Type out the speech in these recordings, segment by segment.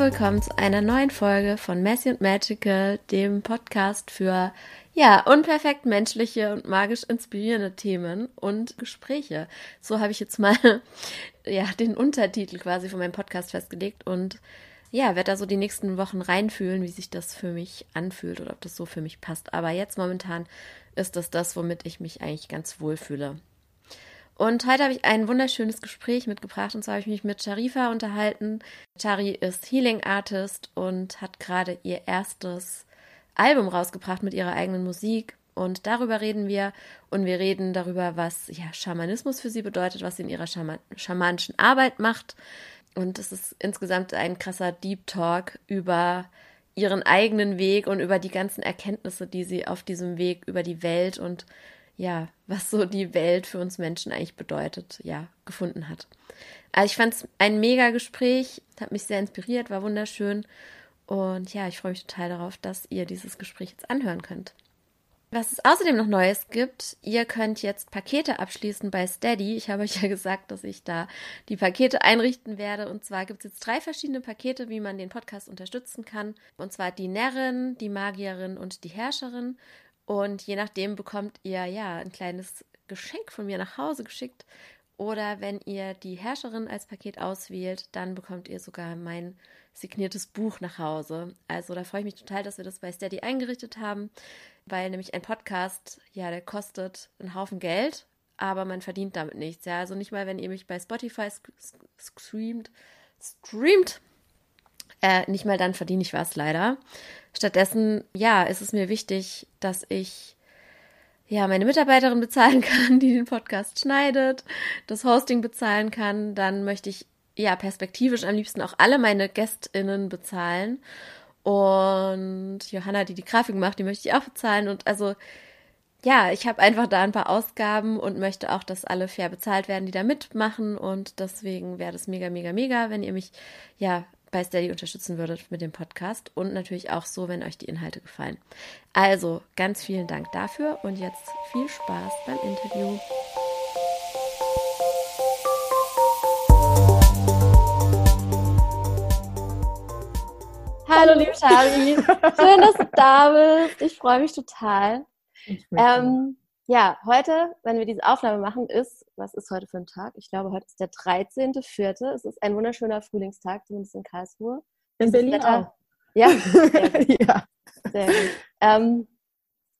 willkommen zu einer neuen Folge von Messy und Magical, dem Podcast für ja, unperfekt menschliche und magisch inspirierende Themen und Gespräche. So habe ich jetzt mal ja, den Untertitel quasi von meinem Podcast festgelegt und ja, werde da so die nächsten Wochen reinfühlen, wie sich das für mich anfühlt oder ob das so für mich passt. Aber jetzt momentan ist das das, womit ich mich eigentlich ganz wohl fühle. Und heute habe ich ein wunderschönes Gespräch mitgebracht und zwar habe ich mich mit Sharifa unterhalten. Chari ist Healing Artist und hat gerade ihr erstes Album rausgebracht mit ihrer eigenen Musik. Und darüber reden wir. Und wir reden darüber, was ja, Schamanismus für sie bedeutet, was sie in ihrer Schama schamanischen Arbeit macht. Und es ist insgesamt ein krasser Deep Talk über ihren eigenen Weg und über die ganzen Erkenntnisse, die sie auf diesem Weg über die Welt und ja, was so die Welt für uns Menschen eigentlich bedeutet, ja, gefunden hat. Also ich fand es ein mega Gespräch, hat mich sehr inspiriert, war wunderschön und ja, ich freue mich total darauf, dass ihr dieses Gespräch jetzt anhören könnt. Was es außerdem noch Neues gibt, ihr könnt jetzt Pakete abschließen bei Steady. Ich habe euch ja gesagt, dass ich da die Pakete einrichten werde. Und zwar gibt es jetzt drei verschiedene Pakete, wie man den Podcast unterstützen kann. Und zwar die Närrin, die Magierin und die Herrscherin. Und je nachdem bekommt ihr ja ein kleines Geschenk von mir nach Hause geschickt. Oder wenn ihr die Herrscherin als Paket auswählt, dann bekommt ihr sogar mein signiertes Buch nach Hause. Also da freue ich mich total, dass wir das bei Steady eingerichtet haben, weil nämlich ein Podcast, ja, der kostet einen Haufen Geld, aber man verdient damit nichts. Ja, also nicht mal, wenn ihr mich bei Spotify streamt, streamt, äh, nicht mal dann verdiene ich was leider. Stattdessen, ja, ist es mir wichtig, dass ich ja meine Mitarbeiterin bezahlen kann, die den Podcast schneidet, das Hosting bezahlen kann. Dann möchte ich ja perspektivisch am liebsten auch alle meine GästInnen bezahlen. Und Johanna, die die Grafik macht, die möchte ich auch bezahlen. Und also, ja, ich habe einfach da ein paar Ausgaben und möchte auch, dass alle fair bezahlt werden, die da mitmachen. Und deswegen wäre das mega, mega, mega, wenn ihr mich ja bei Steady unterstützen würdet mit dem Podcast und natürlich auch so, wenn euch die Inhalte gefallen. Also ganz vielen Dank dafür und jetzt viel Spaß beim Interview. Hallo, liebe Shari. Schön, dass du da bist. Ich freue mich total. Ähm, ja, heute, wenn wir diese Aufnahme machen, ist, was ist heute für ein Tag? Ich glaube, heute ist der 13.04. Es ist ein wunderschöner Frühlingstag, zumindest in Karlsruhe. In Berlin Wetter, auch. Ja, sehr ja. Sehr gut. Ähm,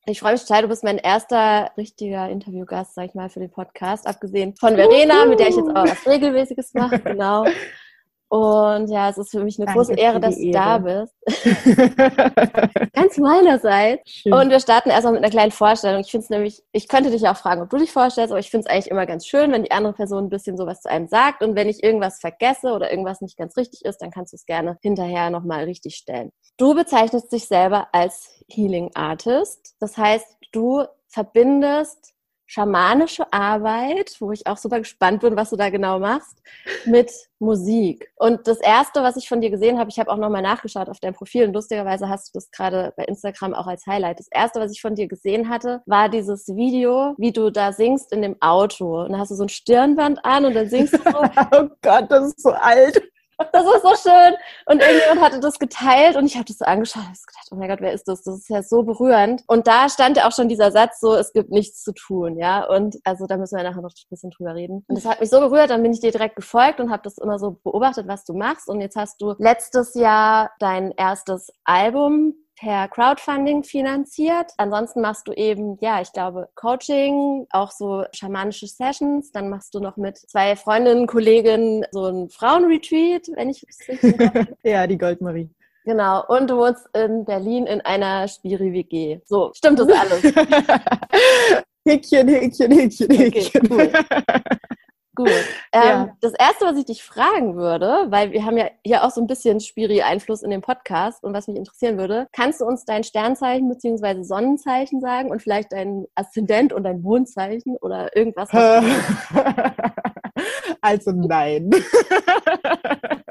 ich freue mich total, du bist mein erster richtiger Interviewgast, sag ich mal, für den Podcast, abgesehen von Verena, mit der ich jetzt auch was Regelmäßiges mache, genau. Und ja, es ist für mich eine Danke große Ehre, dass du Ehre. da bist. Ganz meinerseits. Schön. Und wir starten erstmal mit einer kleinen Vorstellung. Ich finde es nämlich, ich könnte dich auch fragen, ob du dich vorstellst, aber ich finde es eigentlich immer ganz schön, wenn die andere Person ein bisschen sowas zu einem sagt. Und wenn ich irgendwas vergesse oder irgendwas nicht ganz richtig ist, dann kannst du es gerne hinterher nochmal richtig stellen. Du bezeichnest dich selber als Healing Artist. Das heißt, du verbindest schamanische Arbeit, wo ich auch super gespannt bin, was du da genau machst, mit Musik. Und das erste, was ich von dir gesehen habe, ich habe auch nochmal nachgeschaut auf deinem Profil und lustigerweise hast du das gerade bei Instagram auch als Highlight. Das erste, was ich von dir gesehen hatte, war dieses Video, wie du da singst in dem Auto. Und da hast du so ein Stirnband an und dann singst du so. oh Gott, das ist so alt. Das ist so schön. Und irgendjemand hatte das geteilt und ich habe das so angeschaut und gedacht, oh mein Gott, wer ist das? Das ist ja so berührend. Und da stand ja auch schon dieser Satz so, es gibt nichts zu tun, ja. Und also da müssen wir nachher noch ein bisschen drüber reden. Und das hat mich so berührt, dann bin ich dir direkt gefolgt und habe das immer so beobachtet, was du machst. Und jetzt hast du letztes Jahr dein erstes Album per Crowdfunding finanziert. Ansonsten machst du eben, ja, ich glaube, Coaching, auch so schamanische Sessions. Dann machst du noch mit zwei Freundinnen, Kolleginnen so ein Frauenretreat, wenn ich es richtig Ja, die Goldmarie. Genau, und du wohnst in Berlin in einer Spiri-WG. So, stimmt das alles? Häkchen, Häkchen, Häkchen, Häkchen. Okay, cool. Gut. Ähm, ja. Das Erste, was ich dich fragen würde, weil wir haben ja hier auch so ein bisschen Spiri-Einfluss in dem Podcast und was mich interessieren würde, kannst du uns dein Sternzeichen bzw. Sonnenzeichen sagen und vielleicht dein Aszendent und dein Mondzeichen oder irgendwas? also nein.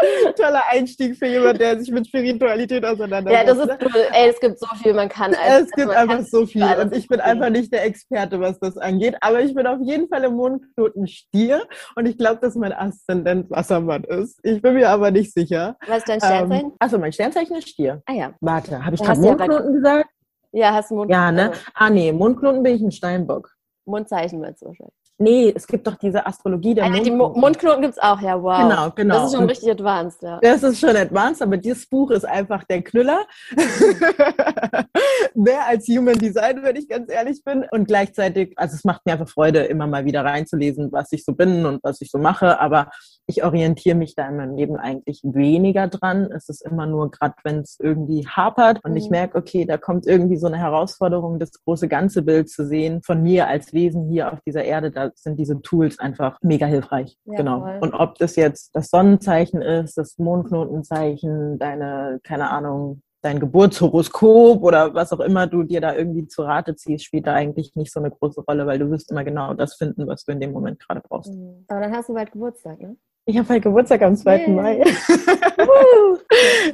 Toller Einstieg für jemanden, der sich mit Spiritualität auseinandersetzt. Ja, das ist cool. Ey, es gibt so viel, man kann. Also, es gibt einfach so viel. Und ich bin einfach nicht der Experte, was das angeht. Aber ich bin auf jeden Fall im Mondknoten Stier. Und ich glaube, dass mein Aszendent Wassermann ist. Ich bin mir aber nicht sicher. Was ist dein Sternzeichen? Ähm, achso, mein Sternzeichen ist Stier. Ah ja. Warte, habe ich gerade hast du ja Mondknoten gesagt? Ja, hast du Mond. Ja, ne? Ah, nee, Mondknoten bin ich ein Steinbock. Mondzeichen wird es wahrscheinlich. Nee, es gibt doch diese Astrologie der Ah, ja, die Mo. Mundknoten gibt es auch, ja, wow. Genau, genau. Das ist schon richtig advanced, ja. Das ist schon advanced, aber dieses Buch ist einfach der Knüller. Mehr als Human Design, wenn ich ganz ehrlich bin. Und gleichzeitig, also es macht mir einfach Freude, immer mal wieder reinzulesen, was ich so bin und was ich so mache. Aber ich orientiere mich da in meinem Leben eigentlich weniger dran. Es ist immer nur gerade, wenn es irgendwie hapert und ich Mhm. merke, okay, da kommt irgendwie so eine Herausforderung, das große ganze Bild zu sehen von mir als Wesen hier auf dieser Erde. Da sind diese Tools einfach mega hilfreich. Ja, genau. voll. Und ob das jetzt das Sonnenzeichen ist, das Mondknotenzeichen, deine, keine Ahnung, dein Geburtshoroskop oder was auch immer du dir da irgendwie zu Rate ziehst, spielt da eigentlich nicht so eine große Rolle, weil du wirst immer genau das finden, was du in dem Moment gerade brauchst. Mhm. Aber dann hast du bald Geburtstag, ne? Ich habe halt Geburtstag am 2. Yay. Mai.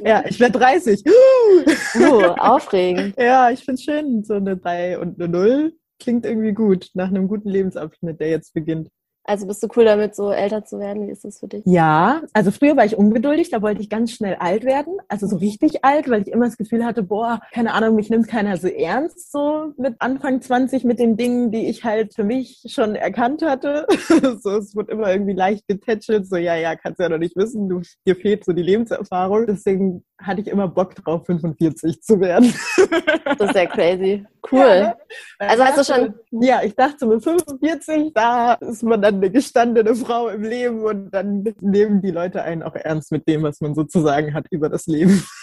ja, ich werde 30. Uh, aufregend. ja, ich finde schön, so eine 3 und eine 0 klingt irgendwie gut, nach einem guten Lebensabschnitt, der jetzt beginnt. Also bist du cool damit, so älter zu werden? Wie ist das für dich? Ja, also früher war ich ungeduldig, da wollte ich ganz schnell alt werden, also so richtig alt, weil ich immer das Gefühl hatte, boah, keine Ahnung, mich nimmt keiner so ernst, so mit Anfang 20 mit den Dingen, die ich halt für mich schon erkannt hatte. so, es wird immer irgendwie leicht getätschelt, so, ja, ja, kannst ja noch nicht wissen, du, dir fehlt so die Lebenserfahrung. Deswegen hatte ich immer Bock drauf, 45 zu werden. Das ist ja crazy. Cool. Ja, ne? Also hast du schon- Ja, ich dachte mit 45, da ist man dann eine gestandene Frau im Leben und dann nehmen die Leute einen auch ernst mit dem, was man sozusagen hat über das Leben.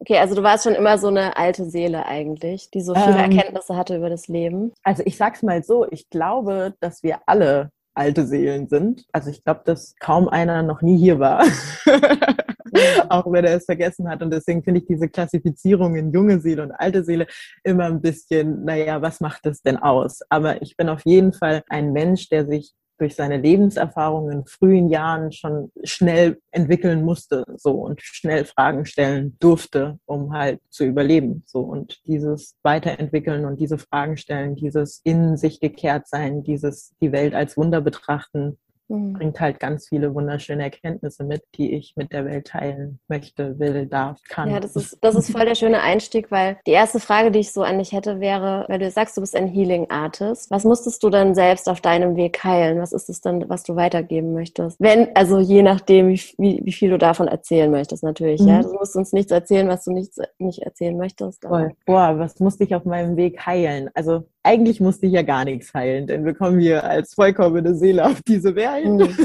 Okay, also du warst schon immer so eine alte Seele eigentlich, die so viele Ähm. Erkenntnisse hatte über das Leben. Also ich sag's mal so, ich glaube, dass wir alle alte Seelen sind. Also ich glaube, dass kaum einer noch nie hier war. auch wenn er es vergessen hat. Und deswegen finde ich diese Klassifizierung in junge Seele und alte Seele immer ein bisschen, naja, was macht das denn aus? Aber ich bin auf jeden Fall ein Mensch, der sich durch seine Lebenserfahrungen in frühen Jahren schon schnell entwickeln musste, so und schnell Fragen stellen durfte, um halt zu überleben, so und dieses Weiterentwickeln und diese Fragen stellen, dieses in sich gekehrt sein, dieses die Welt als Wunder betrachten, Mhm. bringt halt ganz viele wunderschöne Erkenntnisse mit, die ich mit der Welt teilen möchte, will, darf, kann. Ja, das ist, das ist voll der schöne Einstieg, weil die erste Frage, die ich so an dich hätte, wäre, weil du sagst, du bist ein Healing Artist. Was musstest du dann selbst auf deinem Weg heilen? Was ist es dann, was du weitergeben möchtest? Wenn, also je nachdem, wie, wie, wie viel du davon erzählen möchtest, natürlich. Ja, Mhm. du musst uns nichts erzählen, was du nicht, nicht erzählen möchtest. Boah, was musste ich auf meinem Weg heilen? Also eigentlich musste ich ja gar nichts heilen, denn wir kommen hier als vollkommene Seele auf diese Welt. Mhm.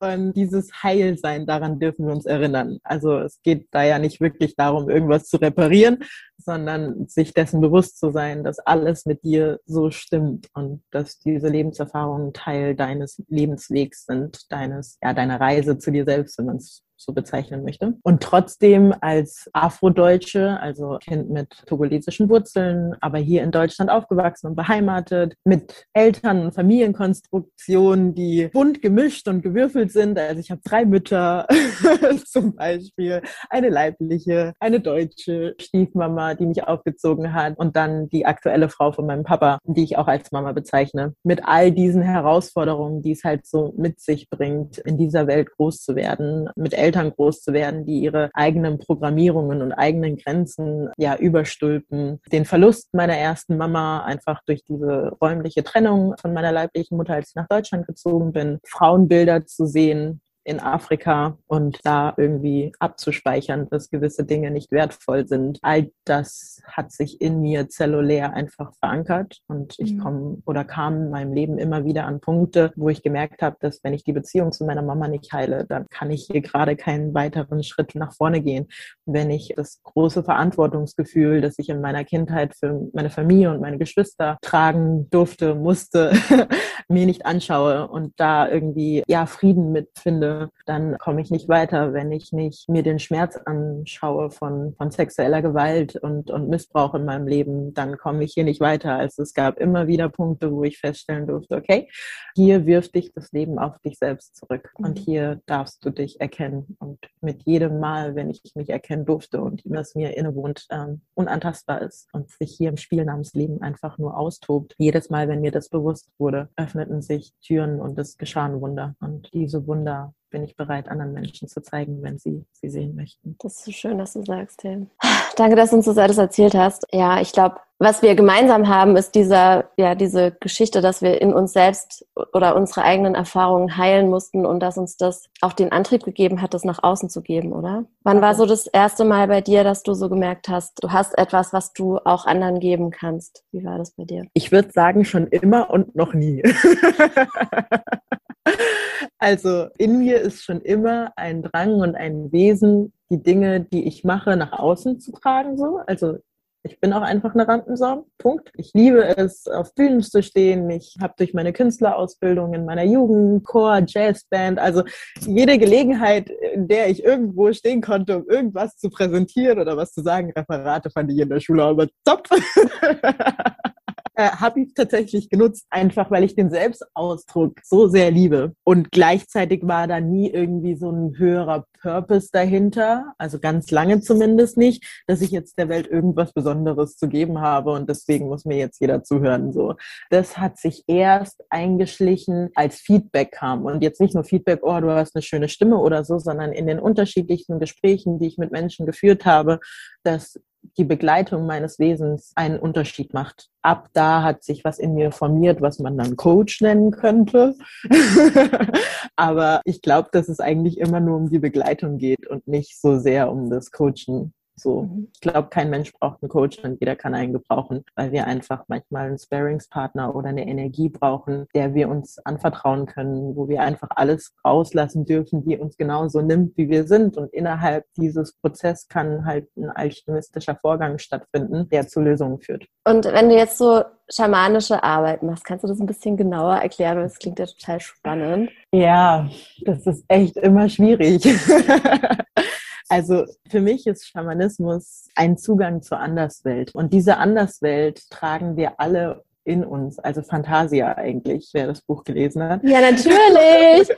Und dieses Heilsein, daran dürfen wir uns erinnern. Also es geht da ja nicht wirklich darum, irgendwas zu reparieren, sondern sich dessen bewusst zu sein, dass alles mit dir so stimmt und dass diese Lebenserfahrungen Teil deines Lebenswegs sind, deines, ja, deiner Reise zu dir selbst, wenn man es so bezeichnen möchte. Und trotzdem als Afrodeutsche, also Kind mit togolesischen Wurzeln, aber hier in Deutschland aufgewachsen und beheimatet, mit Eltern- und Familienkonstruktionen, die bunt gemischt und gewürfelt sind. Also ich habe drei Mütter zum Beispiel, eine leibliche, eine deutsche Stiefmama, die mich aufgezogen hat und dann die aktuelle Frau von meinem Papa, die ich auch als Mama bezeichne. Mit all diesen Herausforderungen, die es halt so mit sich bringt, in dieser Welt groß zu werden, mit Eltern groß zu werden, die ihre eigenen Programmierungen und eigenen Grenzen ja überstülpen. Den Verlust meiner ersten Mama einfach durch diese räumliche Trennung von meiner leiblichen Mutter, als ich nach Deutschland gezogen bin, Frauenbilder zu sehen, in Afrika und da irgendwie abzuspeichern, dass gewisse Dinge nicht wertvoll sind. All das hat sich in mir zellulär einfach verankert und ich Mhm. komme oder kam in meinem Leben immer wieder an Punkte, wo ich gemerkt habe, dass wenn ich die Beziehung zu meiner Mama nicht heile, dann kann ich hier gerade keinen weiteren Schritt nach vorne gehen. Wenn ich das große Verantwortungsgefühl, das ich in meiner Kindheit für meine Familie und meine Geschwister tragen durfte, musste, mir nicht anschaue und da irgendwie ja Frieden mitfinde dann komme ich nicht weiter. Wenn ich nicht mir den Schmerz anschaue von, von sexueller Gewalt und, und Missbrauch in meinem Leben, dann komme ich hier nicht weiter. Also es gab immer wieder Punkte, wo ich feststellen durfte, okay, hier wirft dich das Leben auf dich selbst zurück und mhm. hier darfst du dich erkennen. Und mit jedem Mal, wenn ich mich erkennen durfte und was mir innewohnt, ähm, unantastbar ist und sich hier im Spiel namens Leben einfach nur austobt, jedes Mal, wenn mir das bewusst wurde, öffneten sich Türen und es geschahen Wunder. Und diese Wunder bin ich bereit, anderen Menschen zu zeigen, wenn sie sie sehen möchten. Das ist so schön, dass du sagst, Tim. Danke, dass du uns das alles erzählt hast. Ja, ich glaube, was wir gemeinsam haben, ist dieser, ja, diese Geschichte, dass wir in uns selbst oder unsere eigenen Erfahrungen heilen mussten und dass uns das auch den Antrieb gegeben hat, das nach außen zu geben, oder? Wann war so das erste Mal bei dir, dass du so gemerkt hast, du hast etwas, was du auch anderen geben kannst? Wie war das bei dir? Ich würde sagen, schon immer und noch nie. Also in mir ist schon immer ein Drang und ein Wesen, die Dinge, die ich mache, nach außen zu tragen. So. Also ich bin auch einfach eine Rampensau. Punkt. Ich liebe es, auf Bühnen zu stehen. Ich habe durch meine Künstlerausbildung in meiner Jugend Chor, Jazzband, also jede Gelegenheit, in der ich irgendwo stehen konnte, um irgendwas zu präsentieren oder was zu sagen, Referate fand ich in der Schule aber top. äh, habe ich tatsächlich genutzt, einfach weil ich den Selbstausdruck so sehr liebe. Und gleichzeitig war da nie irgendwie so ein höherer Purpose dahinter, also ganz lange zumindest nicht, dass ich jetzt der Welt irgendwas Besonderes zu geben habe und deswegen muss mir jetzt jeder zuhören. So, das hat sich erst eingeschlichen, als Feedback kam und jetzt nicht nur Feedback, oh, du hast eine schöne Stimme oder so, sondern in den unterschiedlichsten Gesprächen, die ich mit Menschen geführt habe, dass die Begleitung meines Wesens einen Unterschied macht. Ab da hat sich was in mir formiert, was man dann Coach nennen könnte. Aber ich glaube, dass es eigentlich immer nur um die Begleitung geht und nicht so sehr um das Coachen. So, mhm. ich glaube, kein Mensch braucht einen Coach und jeder kann einen gebrauchen, weil wir einfach manchmal einen Sparingspartner oder eine Energie brauchen, der wir uns anvertrauen können, wo wir einfach alles rauslassen dürfen, die uns genauso nimmt, wie wir sind. Und innerhalb dieses Prozesses kann halt ein alchemistischer Vorgang stattfinden, der zu Lösungen führt. Und wenn du jetzt so schamanische Arbeit machst, kannst du das ein bisschen genauer erklären? Das klingt ja total spannend. Ja, das ist echt immer schwierig. Also für mich ist Schamanismus ein Zugang zur Anderswelt. Und diese Anderswelt tragen wir alle in uns, also Fantasia eigentlich, wer das Buch gelesen hat. Ja, natürlich.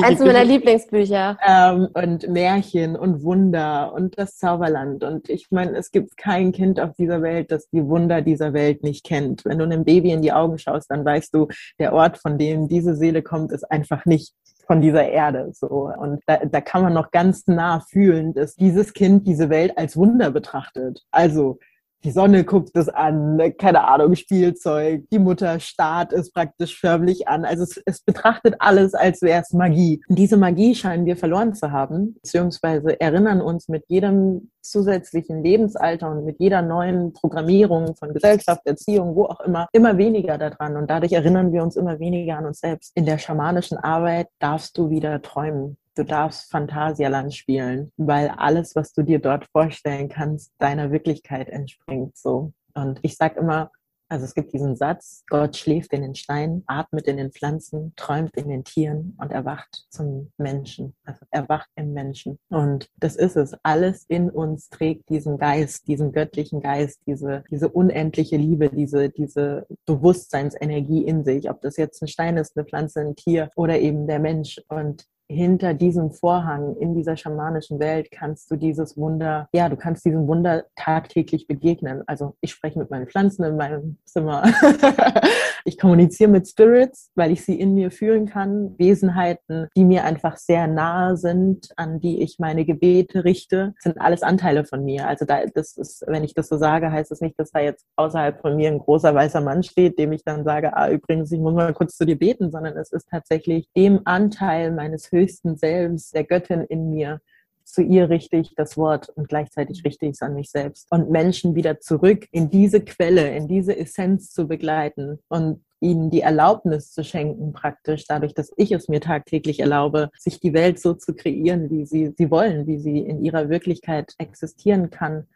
Eins meiner Lieblingsbücher. Ähm, und Märchen und Wunder und das Zauberland. Und ich meine, es gibt kein Kind auf dieser Welt, das die Wunder dieser Welt nicht kennt. Wenn du einem Baby in die Augen schaust, dann weißt du, der Ort, von dem diese Seele kommt, ist einfach nicht von dieser Erde. So. Und da, da kann man noch ganz nah fühlen, dass dieses Kind diese Welt als Wunder betrachtet. Also die Sonne guckt es an, ne, keine Ahnung, Spielzeug, die Mutter starrt es praktisch förmlich an. Also es, es betrachtet alles, als wäre es Magie. Und diese Magie scheinen wir verloren zu haben, beziehungsweise erinnern uns mit jedem zusätzlichen Lebensalter und mit jeder neuen Programmierung von Gesellschaft, Erziehung, wo auch immer, immer weniger daran. Und dadurch erinnern wir uns immer weniger an uns selbst. In der schamanischen Arbeit darfst du wieder träumen du darfst Phantasialand spielen, weil alles, was du dir dort vorstellen kannst, deiner Wirklichkeit entspringt. So. Und ich sag immer, also es gibt diesen Satz, Gott schläft in den Steinen, atmet in den Pflanzen, träumt in den Tieren und erwacht zum Menschen, also erwacht im Menschen. Und das ist es. Alles in uns trägt diesen Geist, diesen göttlichen Geist, diese, diese unendliche Liebe, diese, diese Bewusstseinsenergie in sich. Ob das jetzt ein Stein ist, eine Pflanze, ein Tier oder eben der Mensch. Und hinter diesem Vorhang in dieser schamanischen Welt kannst du dieses Wunder, ja, du kannst diesem Wunder tagtäglich begegnen. Also ich spreche mit meinen Pflanzen in meinem Zimmer. ich kommuniziere mit Spirits, weil ich sie in mir fühlen kann. Wesenheiten, die mir einfach sehr nahe sind, an die ich meine Gebete richte, sind alles Anteile von mir. Also da, das ist, wenn ich das so sage, heißt es das nicht, dass da jetzt außerhalb von mir ein großer weißer Mann steht, dem ich dann sage, ah, übrigens, ich muss mal kurz zu dir beten, sondern es ist tatsächlich dem Anteil meines höchsten Selbst, der Göttin in mir, zu ihr richte ich das Wort und gleichzeitig richte ich es an mich selbst. Und Menschen wieder zurück in diese Quelle, in diese Essenz zu begleiten und ihnen die Erlaubnis zu schenken, praktisch dadurch, dass ich es mir tagtäglich erlaube, sich die Welt so zu kreieren, wie sie sie wollen, wie sie in ihrer Wirklichkeit existieren kann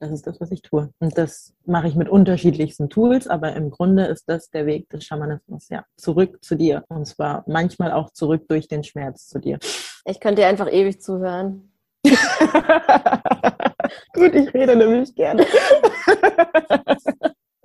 das ist das, was ich tue. Und das mache ich mit unterschiedlichsten Tools, aber im Grunde ist das der Weg des Schamanismus, ja. Zurück zu dir. Und zwar manchmal auch zurück durch den Schmerz zu dir. Ich könnte dir einfach ewig zuhören. Gut, ich rede nämlich gerne.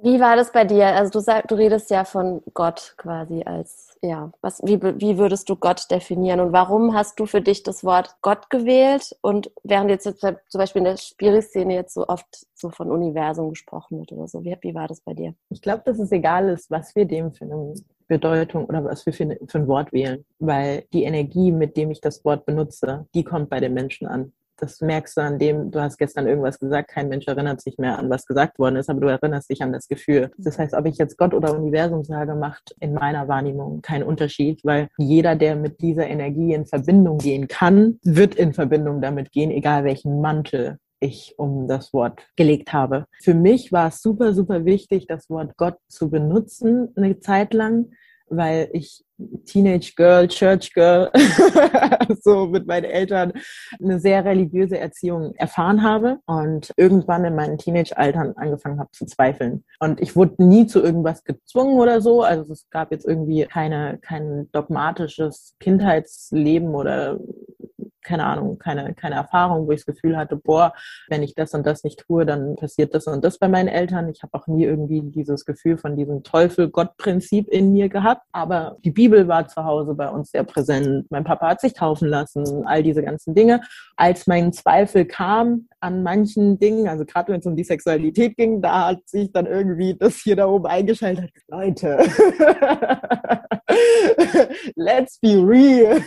Wie war das bei dir? Also du sagst, du redest ja von Gott quasi als, ja, was, wie, wie würdest du Gott definieren und warum hast du für dich das Wort Gott gewählt und während jetzt, zum Beispiel in der Spiri-Szene jetzt so oft so von Universum gesprochen wird oder so, wie, wie war das bei dir? Ich glaube, dass es egal ist, was wir dem für eine Bedeutung oder was wir für, eine, für ein Wort wählen, weil die Energie, mit dem ich das Wort benutze, die kommt bei den Menschen an das merkst du an dem, du hast gestern irgendwas gesagt, kein Mensch erinnert sich mehr an, was gesagt worden ist, aber du erinnerst dich an das Gefühl. Das heißt, ob ich jetzt Gott oder Universum sage, macht in meiner Wahrnehmung keinen Unterschied, weil jeder, der mit dieser Energie in Verbindung gehen kann, wird in Verbindung damit gehen, egal welchen Mantel ich um das Wort gelegt habe. Für mich war es super, super wichtig, das Wort Gott zu benutzen eine Zeit lang, weil ich Teenage Girl, Church Girl, so mit meinen Eltern eine sehr religiöse Erziehung erfahren habe und irgendwann in meinen Teenage-Altern angefangen habe zu zweifeln. Und ich wurde nie zu irgendwas gezwungen oder so. Also es gab jetzt irgendwie keine, kein dogmatisches Kindheitsleben oder keine Ahnung, keine, keine Erfahrung, wo ich das Gefühl hatte, boah, wenn ich das und das nicht tue, dann passiert das und das bei meinen Eltern. Ich habe auch nie irgendwie dieses Gefühl von diesem Teufel-Gott-Prinzip in mir gehabt. Aber die Bibel war zu Hause bei uns sehr präsent. Mein Papa hat sich taufen lassen, all diese ganzen Dinge. Als mein Zweifel kam an manchen Dingen, also gerade wenn es um die Sexualität ging, da hat sich dann irgendwie das hier da oben eingeschaltet. Leute, let's be real.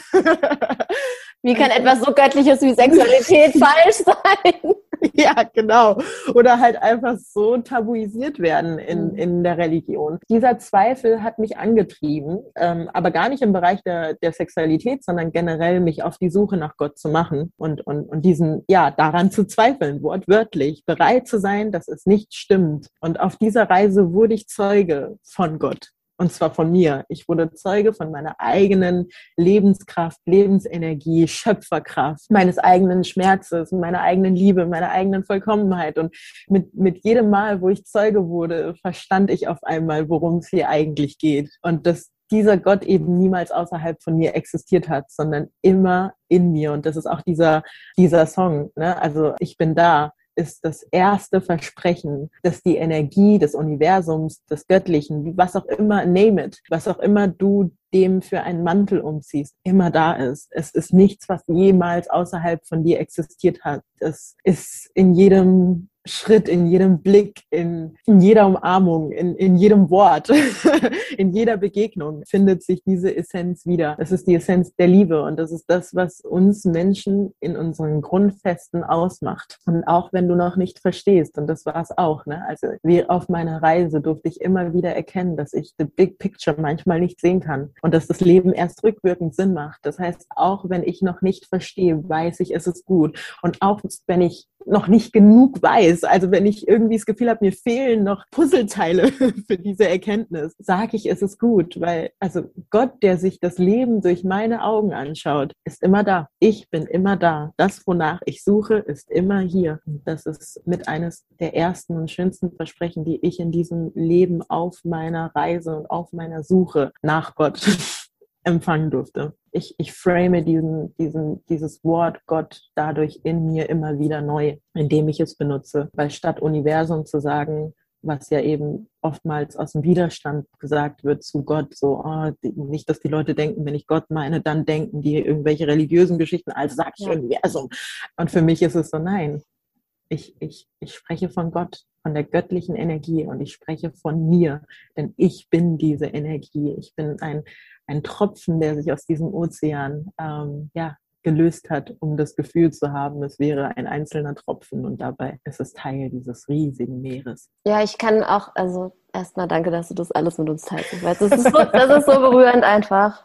Wie kann etwas so Göttliches wie Sexualität falsch sein? Ja, genau. Oder halt einfach so tabuisiert werden in, mhm. in der Religion. Dieser Zweifel hat mich angetrieben, ähm, aber gar nicht im Bereich der, der Sexualität, sondern generell mich auf die Suche nach Gott zu machen und, und, und diesen, ja, daran zu zweifeln, wortwörtlich, bereit zu sein, dass es nicht stimmt. Und auf dieser Reise wurde ich Zeuge von Gott. Und zwar von mir. Ich wurde Zeuge von meiner eigenen Lebenskraft, Lebensenergie, Schöpferkraft, meines eigenen Schmerzes, meiner eigenen Liebe, meiner eigenen Vollkommenheit. Und mit, mit jedem Mal, wo ich Zeuge wurde, verstand ich auf einmal, worum es hier eigentlich geht. Und dass dieser Gott eben niemals außerhalb von mir existiert hat, sondern immer in mir. Und das ist auch dieser, dieser Song. Ne? Also ich bin da ist das erste Versprechen, dass die Energie des Universums, des Göttlichen, was auch immer, name it, was auch immer du dem für einen Mantel umziehst, immer da ist. Es ist nichts, was jemals außerhalb von dir existiert hat. Es ist in jedem Schritt, in jedem Blick, in, in jeder Umarmung, in, in jedem Wort, in jeder Begegnung findet sich diese Essenz wieder. Das ist die Essenz der Liebe und das ist das, was uns Menschen in unseren Grundfesten ausmacht. Und auch wenn du noch nicht verstehst, und das war es auch, ne? also wie auf meiner Reise durfte ich immer wieder erkennen, dass ich the big picture manchmal nicht sehen kann und dass das Leben erst rückwirkend Sinn macht. Das heißt, auch wenn ich noch nicht verstehe, weiß ich, es ist gut. Und auch wenn ich noch nicht genug weiß. Also wenn ich irgendwie das Gefühl habe, mir fehlen noch Puzzleteile für diese Erkenntnis, sage ich, es ist gut, weil also Gott, der sich das Leben durch meine Augen anschaut, ist immer da. Ich bin immer da. Das, wonach ich suche, ist immer hier. das ist mit eines der ersten und schönsten Versprechen, die ich in diesem Leben auf meiner Reise und auf meiner Suche nach Gott empfangen durfte. Ich, ich frame diesen, diesen, dieses Wort Gott dadurch in mir immer wieder neu, indem ich es benutze. Weil statt Universum zu sagen, was ja eben oftmals aus dem Widerstand gesagt wird zu Gott, so oh, nicht, dass die Leute denken, wenn ich Gott meine, dann denken die irgendwelche religiösen Geschichten, also sage ich ja. Universum. Und für mich ist es so, nein, ich, ich, ich spreche von Gott, von der göttlichen Energie und ich spreche von mir, denn ich bin diese Energie. Ich bin ein, ein Tropfen, der sich aus diesem Ozean ähm, ja, gelöst hat, um das Gefühl zu haben, es wäre ein einzelner Tropfen und dabei ist es Teil dieses riesigen Meeres. Ja, ich kann auch, also erstmal danke, dass du das alles mit uns teilst. das, ist so, das ist so berührend einfach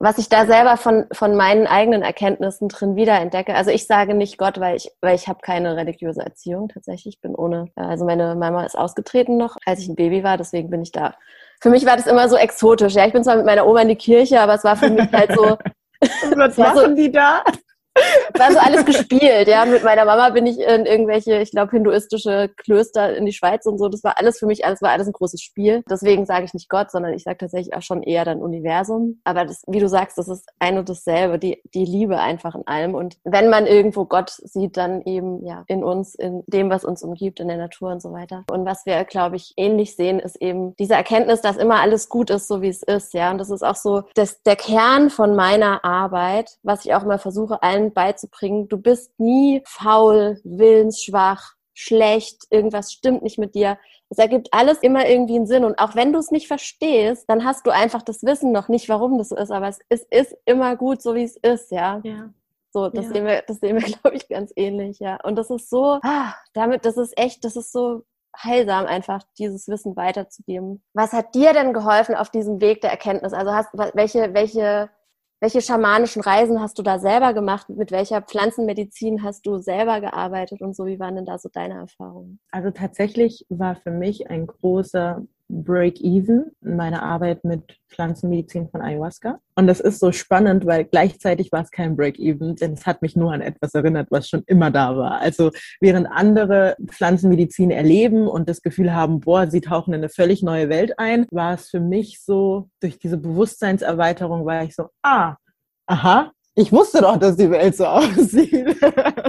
was ich da selber von, von meinen eigenen Erkenntnissen drin wiederentdecke. Also ich sage nicht Gott, weil ich, weil ich habe keine religiöse Erziehung tatsächlich. Ich bin ohne, also meine Mama ist ausgetreten noch, als ich ein Baby war, deswegen bin ich da. Für mich war das immer so exotisch. Ja, ich bin zwar mit meiner Oma in die Kirche, aber es war für mich halt so. was machen so, die da? War so alles gespielt, ja. Mit meiner Mama bin ich in irgendwelche, ich glaube, hinduistische Klöster in die Schweiz und so. Das war alles für mich, alles war alles ein großes Spiel. Deswegen sage ich nicht Gott, sondern ich sage tatsächlich auch schon eher dann Universum. Aber das, wie du sagst, das ist ein und dasselbe, die, die Liebe einfach in allem. Und wenn man irgendwo Gott sieht, dann eben ja in uns, in dem, was uns umgibt, in der Natur und so weiter. Und was wir, glaube ich, ähnlich sehen, ist eben diese Erkenntnis, dass immer alles gut ist, so wie es ist, ja. Und das ist auch so das, der Kern von meiner Arbeit, was ich auch immer versuche, allen beizubringen. Du bist nie faul, willensschwach, schlecht, irgendwas stimmt nicht mit dir. Es ergibt alles immer irgendwie einen Sinn. Und auch wenn du es nicht verstehst, dann hast du einfach das Wissen noch nicht, warum das so ist. Aber es ist, ist immer gut, so wie es ist, ja. Ja. So, das ja. sehen wir, das sehen wir, glaube ich, ganz ähnlich, ja. Und das ist so, ah, damit, das ist echt, das ist so heilsam, einfach dieses Wissen weiterzugeben. Was hat dir denn geholfen auf diesem Weg der Erkenntnis? Also hast, welche, welche welche schamanischen Reisen hast du da selber gemacht? Mit welcher Pflanzenmedizin hast du selber gearbeitet und so? Wie waren denn da so deine Erfahrungen? Also tatsächlich war für mich ein großer Break-Even in meiner Arbeit mit Pflanzenmedizin von Ayahuasca. Und das ist so spannend, weil gleichzeitig war es kein Break-Even, denn es hat mich nur an etwas erinnert, was schon immer da war. Also während andere Pflanzenmedizin erleben und das Gefühl haben, boah, sie tauchen in eine völlig neue Welt ein, war es für mich so, durch diese Bewusstseinserweiterung war ich so, ah, aha, ich wusste doch, dass die Welt so aussieht.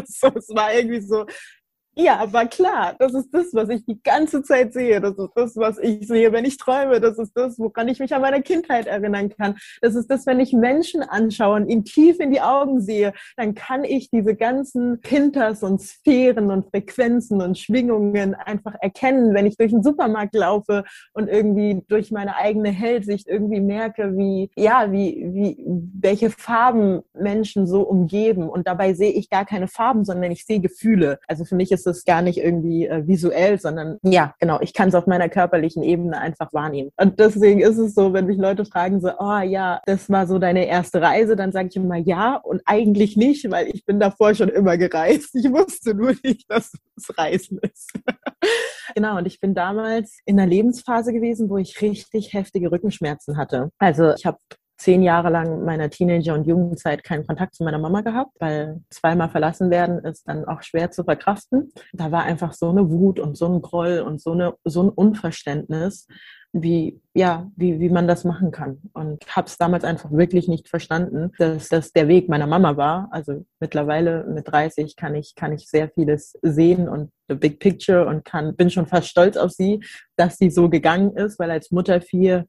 so, es war irgendwie so, ja, aber klar, das ist das, was ich die ganze Zeit sehe. Das ist das, was ich sehe, wenn ich träume. Das ist das, woran ich mich an meine Kindheit erinnern kann. Das ist das, wenn ich Menschen anschaue und ihnen tief in die Augen sehe, dann kann ich diese ganzen Pinters und Sphären und Frequenzen und Schwingungen einfach erkennen, wenn ich durch den Supermarkt laufe und irgendwie durch meine eigene Hellsicht irgendwie merke, wie, ja, wie, wie, welche Farben Menschen so umgeben. Und dabei sehe ich gar keine Farben, sondern ich sehe Gefühle. Also für mich ist es gar nicht irgendwie äh, visuell, sondern ja, genau, ich kann es auf meiner körperlichen Ebene einfach wahrnehmen. Und deswegen ist es so, wenn mich Leute fragen so, oh ja, das war so deine erste Reise, dann sage ich immer ja und eigentlich nicht, weil ich bin davor schon immer gereist. Ich wusste nur nicht, dass es Reisen ist. genau, und ich bin damals in einer Lebensphase gewesen, wo ich richtig heftige Rückenschmerzen hatte. Also ich habe zehn Jahre lang meiner Teenager- und Jugendzeit keinen Kontakt zu meiner Mama gehabt, weil zweimal verlassen werden ist dann auch schwer zu verkraften. Da war einfach so eine Wut und so ein Groll und so, eine, so ein Unverständnis, wie, ja, wie, wie man das machen kann. Und habe es damals einfach wirklich nicht verstanden, dass das der Weg meiner Mama war. Also mittlerweile mit 30 kann ich, kann ich sehr vieles sehen und the big picture und kann, bin schon fast stolz auf sie, dass sie so gegangen ist, weil als Mutter vier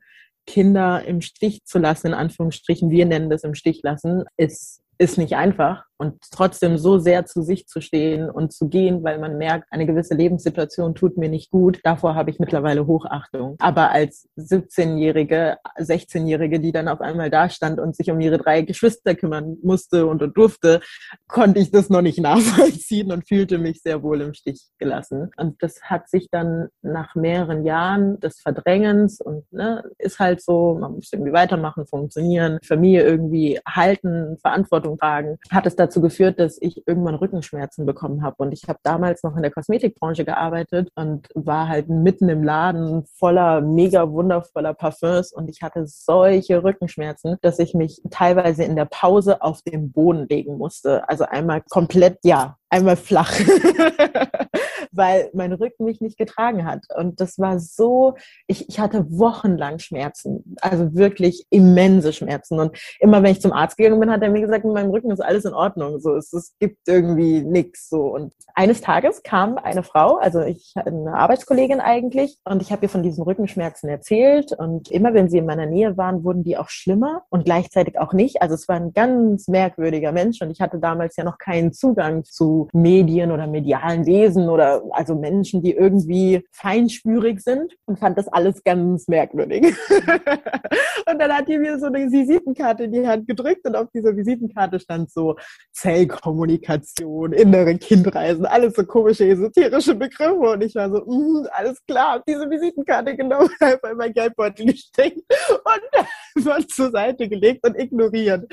Kinder im Stich zu lassen, in Anführungsstrichen, wir nennen das im Stich lassen, ist, ist nicht einfach und trotzdem so sehr zu sich zu stehen und zu gehen, weil man merkt, eine gewisse Lebenssituation tut mir nicht gut. Davor habe ich mittlerweile Hochachtung. Aber als 17-Jährige, 16-Jährige, die dann auf einmal da stand und sich um ihre drei Geschwister kümmern musste und durfte, konnte ich das noch nicht nachvollziehen und fühlte mich sehr wohl im Stich gelassen. Und das hat sich dann nach mehreren Jahren des Verdrängens und ne, ist halt so, man muss irgendwie weitermachen, funktionieren, Familie irgendwie halten, Verantwortung tragen, hat es dazu dazu geführt, dass ich irgendwann Rückenschmerzen bekommen habe. Und ich habe damals noch in der Kosmetikbranche gearbeitet und war halt mitten im Laden voller mega wundervoller Parfums und ich hatte solche Rückenschmerzen, dass ich mich teilweise in der Pause auf den Boden legen musste. Also einmal komplett, ja, einmal flach. weil mein Rücken mich nicht getragen hat. Und das war so, ich, ich hatte wochenlang Schmerzen, also wirklich immense Schmerzen. Und immer wenn ich zum Arzt gegangen bin, hat er mir gesagt, mit meinem Rücken ist alles in Ordnung. So, es, es gibt irgendwie nichts. So. Und eines Tages kam eine Frau, also ich eine Arbeitskollegin eigentlich, und ich habe ihr von diesen Rückenschmerzen erzählt. Und immer wenn sie in meiner Nähe waren, wurden die auch schlimmer und gleichzeitig auch nicht. Also es war ein ganz merkwürdiger Mensch und ich hatte damals ja noch keinen Zugang zu Medien oder medialen Wesen oder also Menschen, die irgendwie feinspürig sind und fand das alles ganz merkwürdig. und dann hat die mir so eine Visitenkarte in die Hand gedrückt und auf dieser Visitenkarte stand so Zellkommunikation, innere Kindreisen, alles so komische esoterische Begriffe und ich war so, mm, alles klar, hab diese Visitenkarte genommen, in mein Geldbeutel gesteckt und einfach zur Seite gelegt und ignoriert.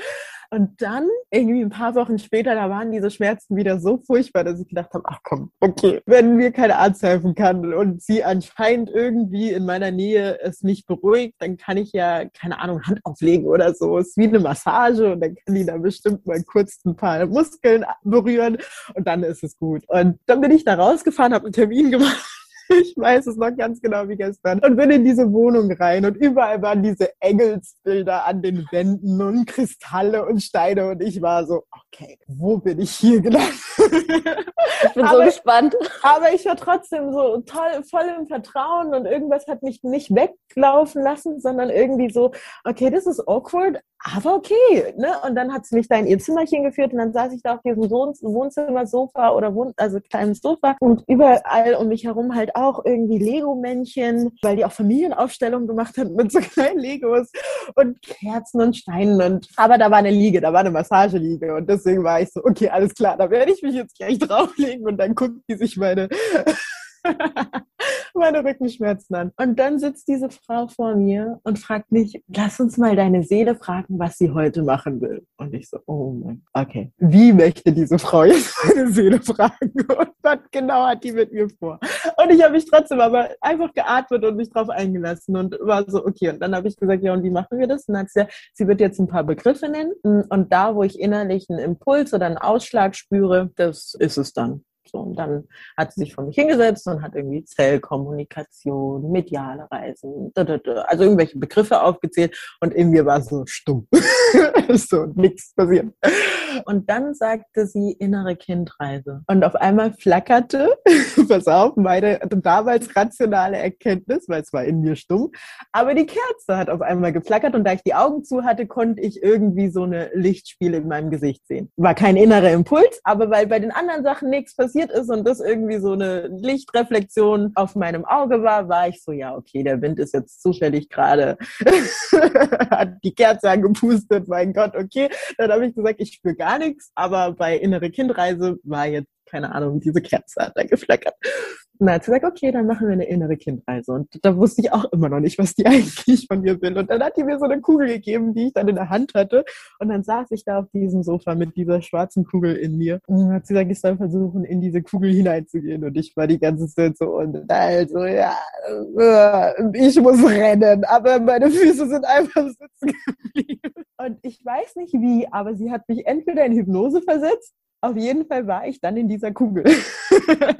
Und dann, irgendwie ein paar Wochen später, da waren diese Schmerzen wieder so furchtbar, dass ich gedacht habe, ach komm, okay, wenn mir kein Arzt helfen kann und sie anscheinend irgendwie in meiner Nähe es nicht beruhigt, dann kann ich ja, keine Ahnung, Hand auflegen oder so. Es ist wie eine Massage und dann kann die da bestimmt mal kurz ein paar Muskeln berühren und dann ist es gut. Und dann bin ich da rausgefahren, habe einen Termin gemacht ich weiß es noch ganz genau wie gestern. Und bin in diese Wohnung rein und überall waren diese Engelsbilder an den Wänden und Kristalle und Steine und ich war so, okay, wo bin ich hier gelandet? Ich bin aber, so gespannt. Aber ich war trotzdem so toll, voll im Vertrauen und irgendwas hat mich nicht weglaufen lassen, sondern irgendwie so, okay, das ist awkward, aber okay. Ne? Und dann hat sie mich da in ihr Zimmerchen geführt und dann saß ich da auf diesem Wohnzimmersofa oder Wohn also kleinen Sofa und überall um mich herum halt auch irgendwie Lego-Männchen, weil die auch Familienaufstellungen gemacht hat mit so kleinen Legos und Kerzen und Steinen und aber da war eine Liege, da war eine Massageliege und deswegen war ich so, okay, alles klar, da werde ich mich jetzt gleich drauflegen und dann guckt die sich meine meine Rückenschmerzen an. Und dann sitzt diese Frau vor mir und fragt mich, lass uns mal deine Seele fragen, was sie heute machen will. Und ich so, oh mein, okay. Wie möchte diese Frau jetzt meine Seele fragen? Und was genau hat die mit mir vor? Und ich habe mich trotzdem aber einfach geatmet und mich drauf eingelassen und war so, okay. Und dann habe ich gesagt, ja, und wie machen wir das? Und dann hat sie, sie wird jetzt ein paar Begriffe nennen. Und da, wo ich innerlich einen Impuls oder einen Ausschlag spüre, das ist es dann. So, und dann hat sie sich vor mich hingesetzt und hat irgendwie Zellkommunikation, mediale Reisen, also irgendwelche Begriffe aufgezählt und in mir war so stumm. so, nichts passiert. Und dann sagte sie innere Kindreise. Und auf einmal flackerte, pass auf, meine damals rationale Erkenntnis, weil es war in mir stumm, aber die Kerze hat auf einmal geflackert und da ich die Augen zu hatte, konnte ich irgendwie so eine Lichtspiele in meinem Gesicht sehen. War kein innerer Impuls, aber weil bei den anderen Sachen nichts passiert passiert ist und das irgendwie so eine Lichtreflexion auf meinem Auge war, war ich so, ja, okay, der Wind ist jetzt zufällig gerade, hat die Kerze angepustet, mein Gott, okay. Dann habe ich gesagt, ich spüre gar nichts, aber bei innere Kindreise war jetzt keine Ahnung, diese Kerze hat da geflackert. Dann hat sie gesagt, okay, dann machen wir eine innere Kindreise. Und da wusste ich auch immer noch nicht, was die eigentlich von mir will. Und dann hat die mir so eine Kugel gegeben, die ich dann in der Hand hatte. Und dann saß ich da auf diesem Sofa mit dieser schwarzen Kugel in mir. Und dann hat sie gesagt, ich soll versuchen, in diese Kugel hineinzugehen. Und ich war die ganze Zeit so, und also, ja, ich muss rennen. Aber meine Füße sind einfach sitzen geblieben. Und ich weiß nicht wie, aber sie hat mich entweder in Hypnose versetzt auf jeden Fall war ich dann in dieser Kugel.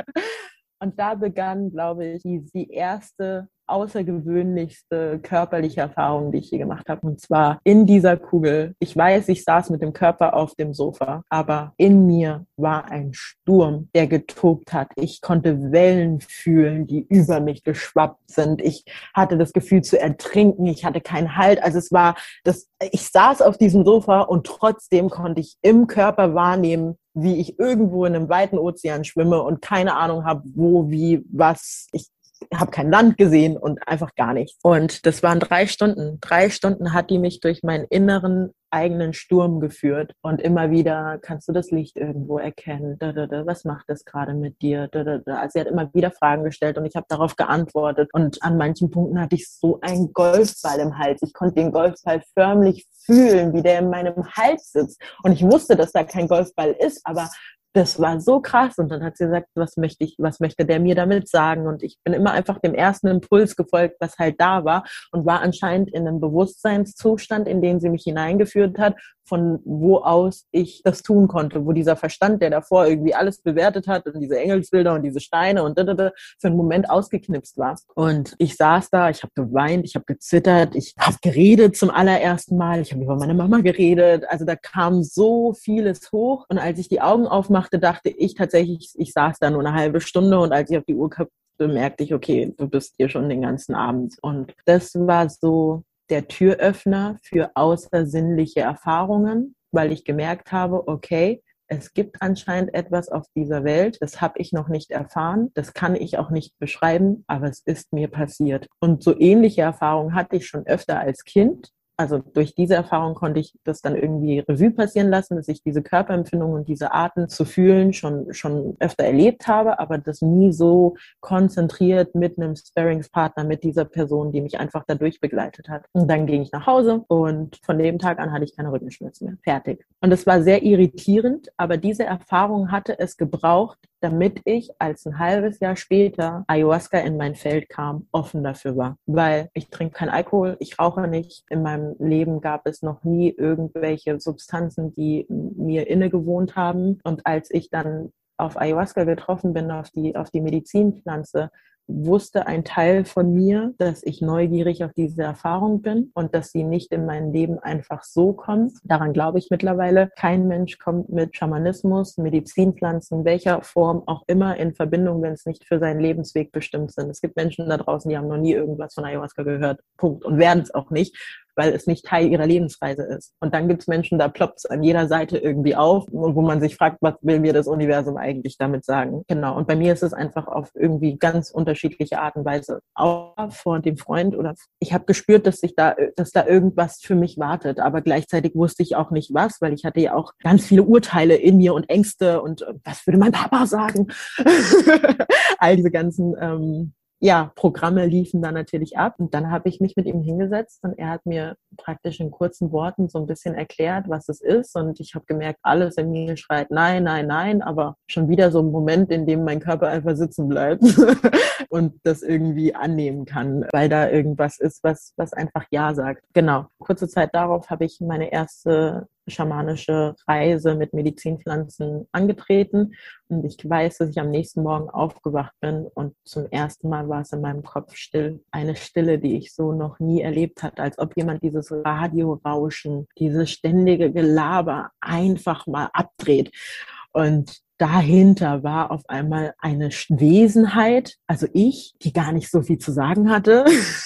Und da begann, glaube ich, die, die erste außergewöhnlichste körperliche Erfahrung, die ich je gemacht habe. Und zwar in dieser Kugel. Ich weiß, ich saß mit dem Körper auf dem Sofa, aber in mir war ein Sturm, der getobt hat. Ich konnte Wellen fühlen, die über mich geschwappt sind. Ich hatte das Gefühl zu ertrinken. Ich hatte keinen Halt. Also es war das, ich saß auf diesem Sofa und trotzdem konnte ich im Körper wahrnehmen, wie ich irgendwo in einem weiten Ozean schwimme und keine Ahnung habe, wo, wie, was. Ich habe kein Land gesehen und einfach gar nichts. Und das waren drei Stunden. Drei Stunden hat die mich durch meinen inneren eigenen Sturm geführt und immer wieder kannst du das Licht irgendwo erkennen. Da, da, da, was macht das gerade mit dir? Da, da, da. Also sie hat immer wieder Fragen gestellt und ich habe darauf geantwortet. Und an manchen Punkten hatte ich so einen Golfball im Hals. Ich konnte den Golfball förmlich fühlen, wie der in meinem Hals sitzt. Und ich wusste, dass da kein Golfball ist, aber das war so krass. Und dann hat sie gesagt, was möchte ich, was möchte der mir damit sagen? Und ich bin immer einfach dem ersten Impuls gefolgt, was halt da war und war anscheinend in einem Bewusstseinszustand, in den sie mich hineingeführt hat, von wo aus ich das tun konnte, wo dieser Verstand, der davor irgendwie alles bewertet hat und diese Engelsbilder und diese Steine und da, da, da, für einen Moment ausgeknipst war. Und ich saß da, ich habe geweint, ich habe gezittert, ich habe geredet zum allerersten Mal, ich habe über meine Mama geredet. Also da kam so vieles hoch. Und als ich die Augen aufmachte, dachte ich tatsächlich, ich saß da nur eine halbe Stunde und als ich auf die Uhr bemerkte ich, okay, du bist hier schon den ganzen Abend. Und das war so der Türöffner für außersinnliche Erfahrungen, weil ich gemerkt habe, okay, es gibt anscheinend etwas auf dieser Welt, das habe ich noch nicht erfahren, das kann ich auch nicht beschreiben, aber es ist mir passiert. Und so ähnliche Erfahrungen hatte ich schon öfter als Kind, Also durch diese Erfahrung konnte ich das dann irgendwie Revue passieren lassen, dass ich diese Körperempfindungen und diese Arten zu fühlen schon, schon öfter erlebt habe, aber das nie so konzentriert mit einem Sparringspartner, mit dieser Person, die mich einfach dadurch begleitet hat. Und dann ging ich nach Hause und von dem Tag an hatte ich keine Rückenschmerzen mehr. Fertig. Und es war sehr irritierend, aber diese Erfahrung hatte es gebraucht, damit ich als ein halbes Jahr später Ayahuasca in mein Feld kam, offen dafür war. Weil ich trinke keinen Alkohol, ich rauche nicht. In meinem Leben gab es noch nie irgendwelche Substanzen, die mir inne gewohnt haben. Und als ich dann auf Ayahuasca getroffen bin, auf die, auf die Medizinpflanze, wusste ein Teil von mir, dass ich neugierig auf diese Erfahrung bin und dass sie nicht in mein Leben einfach so kommt. Daran glaube ich mittlerweile. Kein Mensch kommt mit Schamanismus, Medizinpflanzen, welcher Form auch immer in Verbindung, wenn es nicht für seinen Lebensweg bestimmt sind. Es gibt Menschen da draußen, die haben noch nie irgendwas von Ayahuasca gehört. Punkt. Und werden es auch nicht weil es nicht Teil ihrer Lebensreise ist. Und dann gibt es Menschen, da ploppt es an jeder Seite irgendwie auf, wo man sich fragt, was will mir das Universum eigentlich damit sagen? Genau. Und bei mir ist es einfach auf irgendwie ganz unterschiedliche Art und Weise. Auch vor dem Freund oder ich habe gespürt, dass sich da, dass da irgendwas für mich wartet. Aber gleichzeitig wusste ich auch nicht was, weil ich hatte ja auch ganz viele Urteile in mir und Ängste und äh, was würde mein Papa sagen? All diese ganzen ähm, ja, Programme liefen dann natürlich ab. Und dann habe ich mich mit ihm hingesetzt und er hat mir praktisch in kurzen Worten so ein bisschen erklärt, was es ist. Und ich habe gemerkt, alles in mir schreit nein, nein, nein, aber schon wieder so ein Moment, in dem mein Körper einfach sitzen bleibt und das irgendwie annehmen kann, weil da irgendwas ist, was, was einfach Ja sagt. Genau. Kurze Zeit darauf habe ich meine erste schamanische Reise mit Medizinpflanzen angetreten. Und ich weiß, dass ich am nächsten Morgen aufgewacht bin und zum ersten Mal war es in meinem Kopf still. Eine Stille, die ich so noch nie erlebt hatte, als ob jemand dieses Radiorauschen, dieses ständige Gelaber einfach mal abdreht. Und dahinter war auf einmal eine Wesenheit, also ich, die gar nicht so viel zu sagen hatte,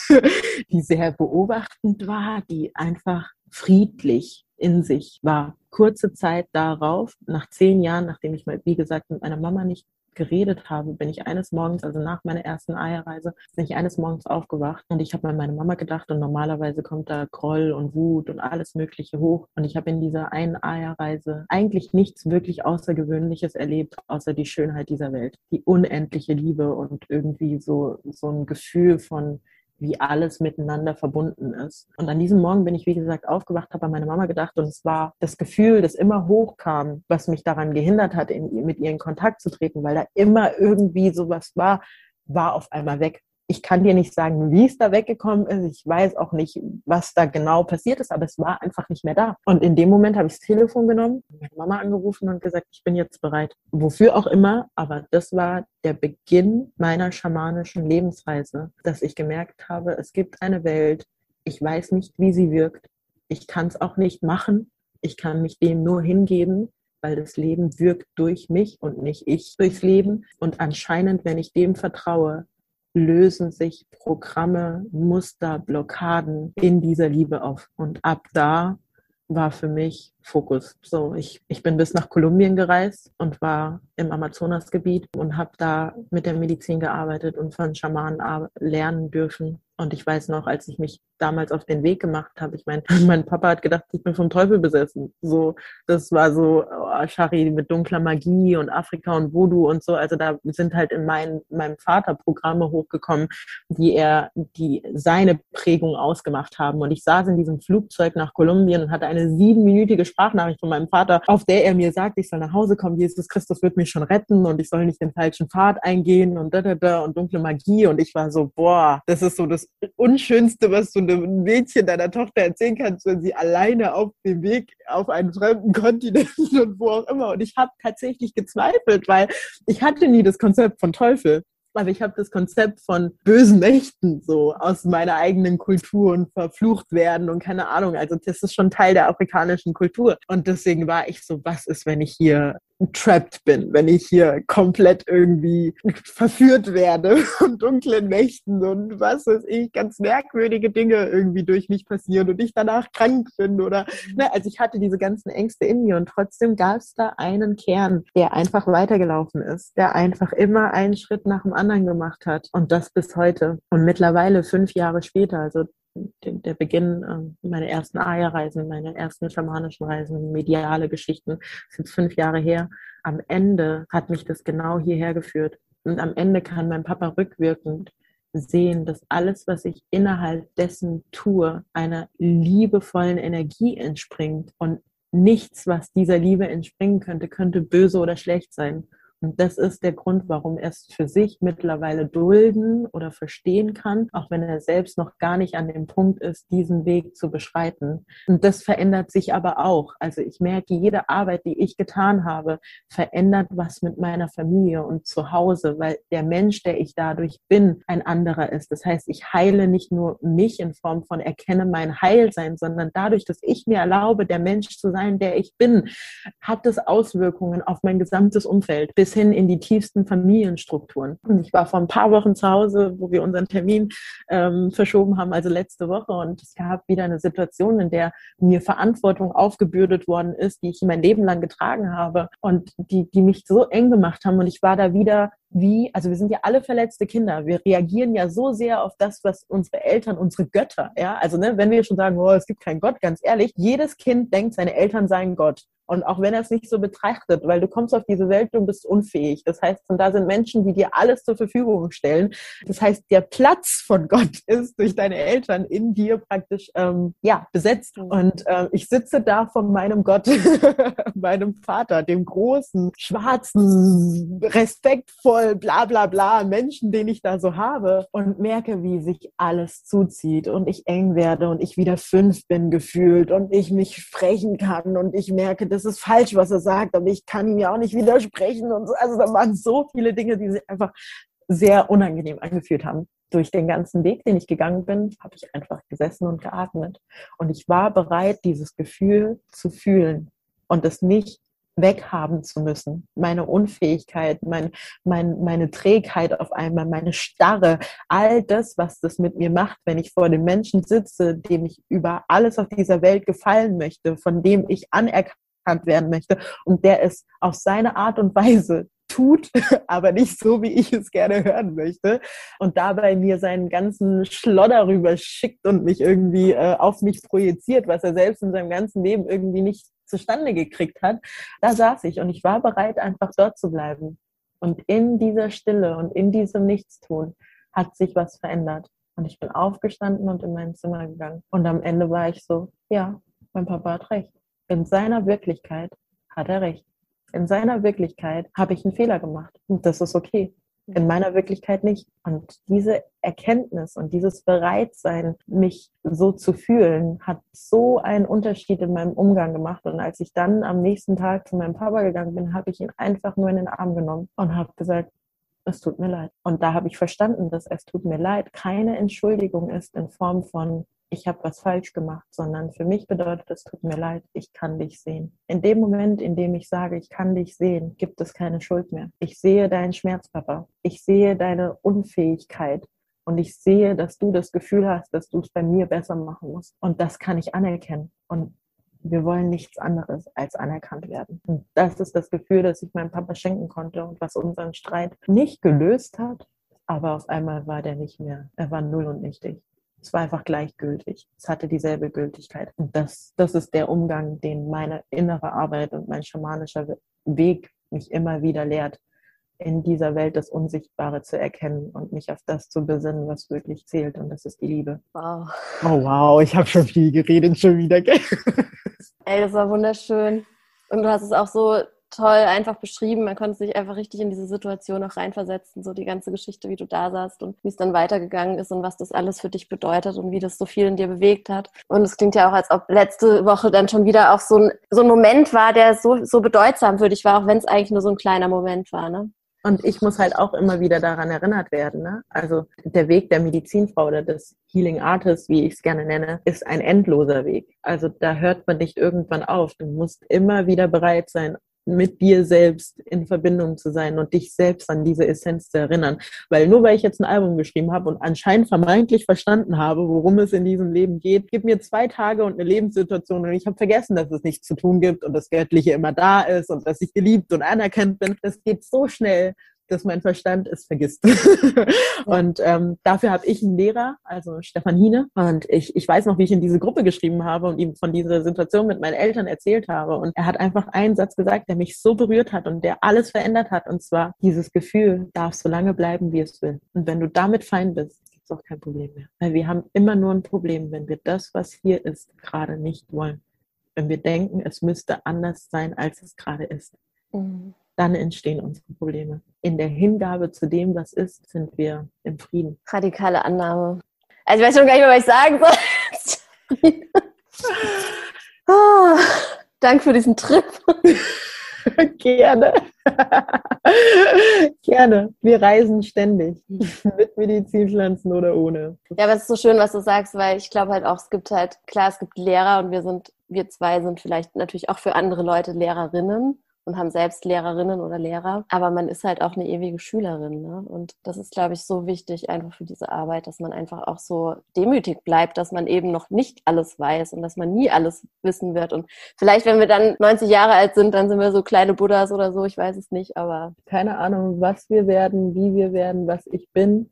die sehr beobachtend war, die einfach friedlich in sich war. Kurze Zeit darauf, nach zehn Jahren, nachdem ich mal, wie gesagt, mit meiner Mama nicht geredet habe, bin ich eines Morgens, also nach meiner ersten Eierreise, bin ich eines Morgens aufgewacht und ich habe an meine Mama gedacht und normalerweise kommt da Groll und Wut und alles Mögliche hoch und ich habe in dieser einen Eierreise eigentlich nichts wirklich Außergewöhnliches erlebt, außer die Schönheit dieser Welt, die unendliche Liebe und irgendwie so, so ein Gefühl von wie alles miteinander verbunden ist. Und an diesem Morgen bin ich, wie gesagt, aufgewacht, habe an meine Mama gedacht und es war das Gefühl, das immer hochkam, was mich daran gehindert hat, in, mit ihr in Kontakt zu treten, weil da immer irgendwie sowas war, war auf einmal weg ich kann dir nicht sagen, wie es da weggekommen ist. Ich weiß auch nicht, was da genau passiert ist, aber es war einfach nicht mehr da. Und in dem Moment habe ich das Telefon genommen, meine Mama angerufen und gesagt, ich bin jetzt bereit. Wofür auch immer, aber das war der Beginn meiner schamanischen Lebensreise, dass ich gemerkt habe, es gibt eine Welt, ich weiß nicht, wie sie wirkt. Ich kann es auch nicht machen. Ich kann mich dem nur hingeben, weil das Leben wirkt durch mich und nicht ich durchs Leben. Und anscheinend, wenn ich dem vertraue, lösen sich Programme, Muster, Blockaden in dieser Liebe auf. Und ab da war für mich Fokus. So, ich, ich bin bis nach Kolumbien gereist und war im Amazonasgebiet und habe da mit der Medizin gearbeitet und von Schamanen lernen dürfen. Und ich weiß noch, als ich mich damals auf den Weg gemacht habe, ich meine, mein Papa hat gedacht, ich bin vom Teufel besessen. So, das war so oh, Shari mit dunkler Magie und Afrika und Voodoo und so. Also da sind halt in mein, meinem Vater Programme hochgekommen, die er, die seine Prägung ausgemacht haben. Und ich saß in diesem Flugzeug nach Kolumbien und hatte eine siebenminütige Sprachnachricht von meinem Vater, auf der er mir sagt, ich soll nach Hause kommen, Jesus Christus wird mich schon retten und ich soll nicht den falschen Pfad eingehen und da, da, da und dunkle Magie. Und ich war so, boah, das ist so das Unschönste, was du einem Mädchen deiner Tochter erzählen kannst, wenn sie alleine auf dem Weg auf einen fremden Kontinent und wo auch immer. Und ich habe tatsächlich gezweifelt, weil ich hatte nie das Konzept von Teufel aber ich habe das Konzept von bösen Mächten so aus meiner eigenen Kultur und verflucht werden und keine Ahnung. Also das ist schon Teil der afrikanischen Kultur. Und deswegen war ich so, was ist, wenn ich hier trapped bin, wenn ich hier komplett irgendwie verführt werde von dunklen Mächten und was weiß ich, ganz merkwürdige Dinge irgendwie durch mich passieren und ich danach krank bin oder, ne, also ich hatte diese ganzen Ängste in mir und trotzdem gab es da einen Kern, der einfach weitergelaufen ist, der einfach immer einen Schritt nach dem anderen gemacht hat und das bis heute. Und mittlerweile, fünf Jahre später, also der Beginn, äh, meine ersten Aya-Reisen, meine ersten schamanischen Reisen, mediale Geschichten, sind fünf Jahre her. Am Ende hat mich das genau hierher geführt. Und am Ende kann mein Papa rückwirkend sehen, dass alles, was ich innerhalb dessen tue, einer liebevollen Energie entspringt und nichts, was dieser Liebe entspringen könnte, könnte böse oder schlecht sein. Und das ist der Grund, warum er es für sich mittlerweile dulden oder verstehen kann, auch wenn er selbst noch gar nicht an dem Punkt ist, diesen Weg zu beschreiten. Und das verändert sich aber auch. Also ich merke, jede Arbeit, die ich getan habe, verändert was mit meiner Familie und zu Hause, weil der Mensch, der ich dadurch bin, ein anderer ist. Das heißt, ich heile nicht nur mich in Form von erkenne mein Heilsein, sondern dadurch, dass ich mir erlaube, der Mensch zu sein, der ich bin, hat es Auswirkungen auf mein gesamtes Umfeld bis hin in die tiefsten Familienstrukturen. Und ich war vor ein paar Wochen zu Hause, wo wir unseren Termin ähm, verschoben haben, also letzte Woche. Und es gab wieder eine Situation, in der mir Verantwortung aufgebürdet worden ist, die ich mein Leben lang getragen habe und die, die mich so eng gemacht haben. Und ich war da wieder wie, also wir sind ja alle verletzte Kinder. Wir reagieren ja so sehr auf das, was unsere Eltern, unsere Götter, ja, also ne, wenn wir schon sagen, oh, es gibt keinen Gott, ganz ehrlich, jedes Kind denkt, seine Eltern seien Gott. Und auch wenn er es nicht so betrachtet, weil du kommst auf diese Welt und bist unfähig. Das heißt, und da sind Menschen, die dir alles zur Verfügung stellen. Das heißt, der Platz von Gott ist durch deine Eltern in dir praktisch ähm, ja besetzt. Mhm. Und äh, ich sitze da von meinem Gott, meinem Vater, dem großen, schwarzen, respektvoll, bla bla bla Menschen, den ich da so habe und merke, wie sich alles zuzieht und ich eng werde und ich wieder fünf bin gefühlt und ich mich sprechen kann und ich merke, das ist falsch, was er sagt, aber ich kann ihm ja auch nicht widersprechen und so. Also da waren so viele Dinge, die sich einfach sehr unangenehm angefühlt haben. Durch den ganzen Weg, den ich gegangen bin, habe ich einfach gesessen und geatmet. Und ich war bereit, dieses Gefühl zu fühlen und es nicht weghaben zu müssen. Meine Unfähigkeit, mein, mein, meine Trägheit auf einmal, meine Starre, all das, was das mit mir macht, wenn ich vor dem Menschen sitze, dem ich über alles auf dieser Welt gefallen möchte, von dem ich anerkannt werden möchte und der es auf seine Art und Weise tut, aber nicht so, wie ich es gerne hören möchte und dabei mir seinen ganzen Schlodder rüber schickt und mich irgendwie äh, auf mich projiziert, was er selbst in seinem ganzen Leben irgendwie nicht zustande gekriegt hat. Da saß ich und ich war bereit, einfach dort zu bleiben. Und in dieser Stille und in diesem Nichtstun hat sich was verändert. Und ich bin aufgestanden und in mein Zimmer gegangen. Und am Ende war ich so, ja, mein Papa hat recht. In seiner Wirklichkeit hat er recht. In seiner Wirklichkeit habe ich einen Fehler gemacht und das ist okay. In meiner Wirklichkeit nicht. Und diese Erkenntnis und dieses Bereitsein, mich so zu fühlen, hat so einen Unterschied in meinem Umgang gemacht. Und als ich dann am nächsten Tag zu meinem Papa gegangen bin, habe ich ihn einfach nur in den Arm genommen und habe gesagt, es tut mir leid. Und da habe ich verstanden, dass es tut mir leid keine Entschuldigung ist in Form von ich habe was falsch gemacht, sondern für mich bedeutet es tut mir leid, ich kann dich sehen. In dem Moment, in dem ich sage, ich kann dich sehen, gibt es keine Schuld mehr. Ich sehe deinen Schmerz, Papa. Ich sehe deine Unfähigkeit. Und ich sehe, dass du das Gefühl hast, dass du es bei mir besser machen musst. Und das kann ich anerkennen. Und wir wollen nichts anderes als anerkannt werden. Und das ist das Gefühl, das ich meinem Papa schenken konnte und was unseren Streit nicht gelöst hat. Aber auf einmal war der nicht mehr. Er war null und nichtig. Es war einfach gleichgültig. Es hatte dieselbe Gültigkeit. Und das, das ist der Umgang, den meine innere Arbeit und mein schamanischer Weg mich immer wieder lehrt, in dieser Welt das Unsichtbare zu erkennen und mich auf das zu besinnen, was wirklich zählt. Und das ist die Liebe. Wow. Oh wow, ich habe schon viel geredet, schon wieder. Ey, das war wunderschön. Und du hast es auch so toll einfach beschrieben. Man konnte sich einfach richtig in diese Situation auch reinversetzen, so die ganze Geschichte, wie du da saßt und wie es dann weitergegangen ist und was das alles für dich bedeutet und wie das so viel in dir bewegt hat. Und es klingt ja auch, als ob letzte Woche dann schon wieder auch so ein, so ein Moment war, der so, so bedeutsam für dich war, auch wenn es eigentlich nur so ein kleiner Moment war, ne? Und ich muss halt auch immer wieder daran erinnert werden. Ne? Also der Weg der Medizinfrau oder des Healing Artists, wie ich es gerne nenne, ist ein endloser Weg. Also da hört man nicht irgendwann auf. Du musst immer wieder bereit sein, mit dir selbst in Verbindung zu sein und dich selbst an diese Essenz zu erinnern. Weil nur weil ich jetzt ein Album geschrieben habe und anscheinend vermeintlich verstanden habe, worum es in diesem Leben geht, gib mir zwei Tage und eine Lebenssituation und ich habe vergessen, dass es nichts zu tun gibt und das Göttliche immer da ist und dass ich geliebt und anerkannt bin. Das geht so schnell, dass mein Verstand es vergisst. und ähm, dafür habe ich einen Lehrer, also Stefan Hine. Und ich, ich weiß noch, wie ich in diese Gruppe geschrieben habe und ihm von dieser Situation mit meinen Eltern erzählt habe. Und er hat einfach einen Satz gesagt, der mich so berührt hat und der alles verändert hat. Und zwar dieses Gefühl darf so lange bleiben, wie es will. Und wenn du damit fein bist, gibt es auch kein Problem mehr. Weil wir haben immer nur ein Problem, wenn wir das, was hier ist, gerade nicht wollen. Wenn wir denken, es müsste anders sein, als es gerade ist. Mhm dann entstehen unsere Probleme. In der Hingabe zu dem, was ist, sind wir im Frieden. Radikale Annahme. Also ich weiß schon gar nicht mehr, was ich sagen soll. oh, Dank für diesen Trip. Gerne. Gerne. Wir reisen ständig. Mit Medizinpflanzen oder ohne. Ja, aber es ist so schön, was du sagst, weil ich glaube halt auch, es gibt halt, klar, es gibt Lehrer und wir sind, wir zwei sind vielleicht natürlich auch für andere Leute Lehrerinnen und haben selbst Lehrerinnen oder Lehrer. Aber man ist halt auch eine ewige Schülerin. Ne? Und das ist, glaube ich, so wichtig einfach für diese Arbeit, dass man einfach auch so demütig bleibt, dass man eben noch nicht alles weiß und dass man nie alles wissen wird. Und vielleicht, wenn wir dann 90 Jahre alt sind, dann sind wir so kleine Buddhas oder so, ich weiß es nicht, aber. Keine Ahnung, was wir werden, wie wir werden, was ich bin